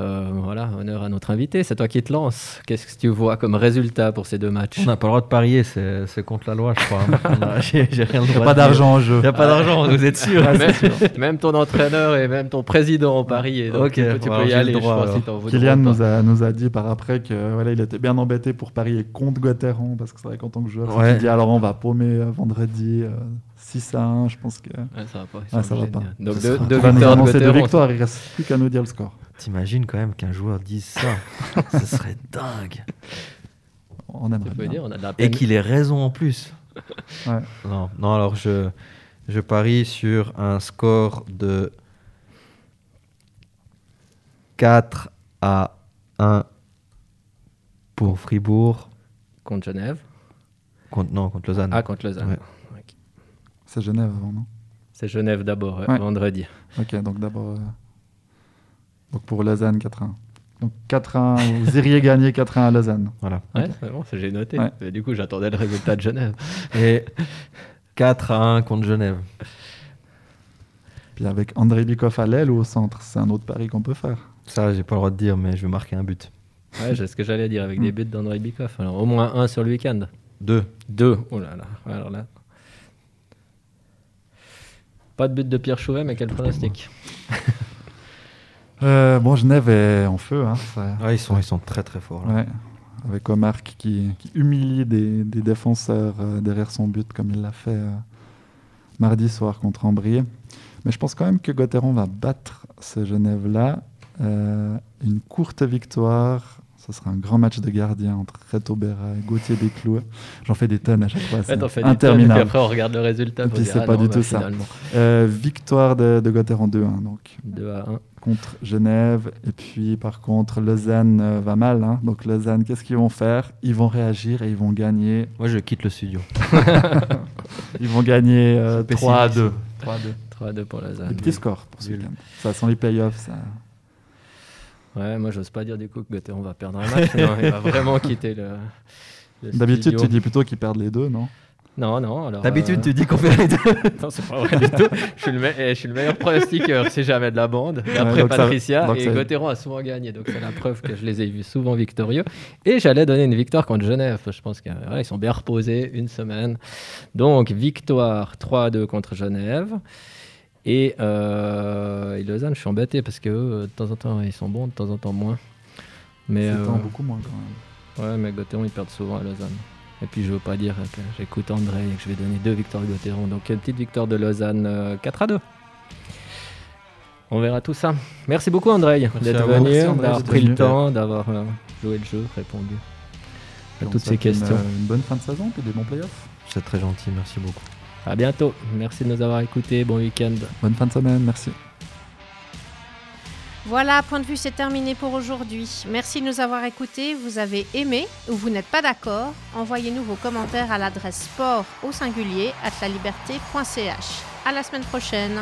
Euh, voilà, honneur à notre invité. C'est toi qui te lances. Qu'est-ce que tu vois comme résultat pour ces deux matchs On n'a pas le droit de parier, c'est c'est contre la loi, je crois. Il n'y a droit pas d'argent en jeu. Il n'y a pas d'argent, vous êtes sûr même, même ton entraîneur et même ton président en Paris. Et donc Ok, tu peux, tu peux y aller. droit, je pense si Kylian nous a, nous a dit par après que voilà, il était bien embêté pour parier contre Gauthieron parce que c'est vrai qu'en tant que joueur, Ouais. il dit alors on va paumer euh, vendredi euh, 6 à 1, je pense que Ouais, ça va pas. sont ça va pas. Donc deux, sera- deux victoires de deux victoires, il reste plus qu'à nous dire le score. T'imagines quand même qu'un joueur dise ça Ce serait dingue. On aimerait bien. dire, on a de la Et qu'il ait raison en plus. Ouais. Non, non alors je, je parie sur un score de 4 à 1 pour Fribourg. contre Genève. Contre, non, contre Lausanne. Ah, contre Lausanne. Ouais. C'est Genève avant, non? C'est Genève d'abord, ouais, Ouais. vendredi. Ok, donc d'abord. euh, Donc pour Lausanne 4-1. Donc 4-1, vous iriez gagner 4-1 à Lausanne. Voilà. Ouais, c'est bon, ça, j'ai noté. Ouais. Mais du coup, j'attendais le résultat de Genève. Et 4 à 1 contre Genève. Puis avec André Bikoff à l'aile ou au centre, c'est un autre pari qu'on peut faire. Ça, j'ai pas le droit de dire, mais je vais marquer un but. Ouais, c'est ce que j'allais dire avec Hmm. des buts d'André Bikoff. Alors, au moins un sur le week-end. 2. Deux. Oh là là. Alors là. Pas de but de Pierre Chouvet, mais quel pronostic Euh, bon, Genève est en feu. Hein, ça- Ouais, ils, sont, ils sont très très forts. Là. Ouais. Avec Omar qui, qui humilie des, des défenseurs euh, derrière son but, comme il l'a fait euh, mardi soir contre Ambrier. Mais je pense quand même que Gauthieron va battre ce Genève-là. Euh, une courte victoire. Ce sera un grand match de gardien entre Reto Berra et Gauthier Descloues. J'en fais des tonnes à chaque fois. Ouais, C'est tonnes, et puis interminable. après, on regarde le résultat. Et puis, c'est ah pas non, du bah, tout ça. Euh, victoire de, de Gauthieron 2-1 donc, 2 à 1. contre Genève. Et puis par contre, Lausanne euh, va mal. hein. Donc Lausanne, qu'est-ce qu'ils vont faire? Ils vont réagir et ils vont gagner. Moi, je quitte le studio. Ils vont gagner euh, C'est 3 à 2. pessimiste. 3 à 2. 3 à 2 pour Lausanne. Des petits scores pour ce week-end. Ça sent les playoffs. Ça... Ouais, moi, j'ose pas dire du coup que Gauthieron va perdre un match. non, il va vraiment quitter le. le D'habitude, tu dis plutôt qu'ils perdent les deux, non? Non, non. D'habitude, euh, tu dis qu'on fait les deux. Non, c'est pas vrai du tout. Je suis le, me- eh, je suis le meilleur pronostiqueur, c'est jamais de la bande. Et après ça- Patricia donc et ça- Gauthieron a souvent gagné. Donc c'est la preuve que je les ai vus souvent victorieux. Et j'allais donner une victoire contre Genève. Je pense qu'ils sont bien reposés une semaine. Donc victoire 3-2 contre Genève. Et, euh, et Lausanne, je suis embêté parce que eux, de temps en temps, ils sont bons, de temps en temps moins. Mais, euh, temps beaucoup moins quand même. ouais, mais Gauthieron, ils perdent souvent à Lausanne. Et puis je veux pas dire que j'écoute André et que je vais donner deux victoires à Gauthieron. Donc une petite victoire de Lausanne euh, 4 à 2. On verra tout ça. Merci beaucoup André d'être venu, d'avoir pris le temps, d'avoir euh, joué le jeu, répondu à toutes ces souhaite une, questions. euh, Une, bonne fin de saison et des bons playoffs. C'est très gentil, merci beaucoup. À bientôt. Merci de nous avoir écoutés. Bon week-end. Bonne fin de semaine, merci. Voilà, point de vue, c'est terminé pour aujourd'hui. Merci de nous avoir écoutés. Vous avez aimé ou vous n'êtes pas d'accord Envoyez-nous vos commentaires à l'adresse sport au singulier at la liberté.ch. À la semaine prochaine.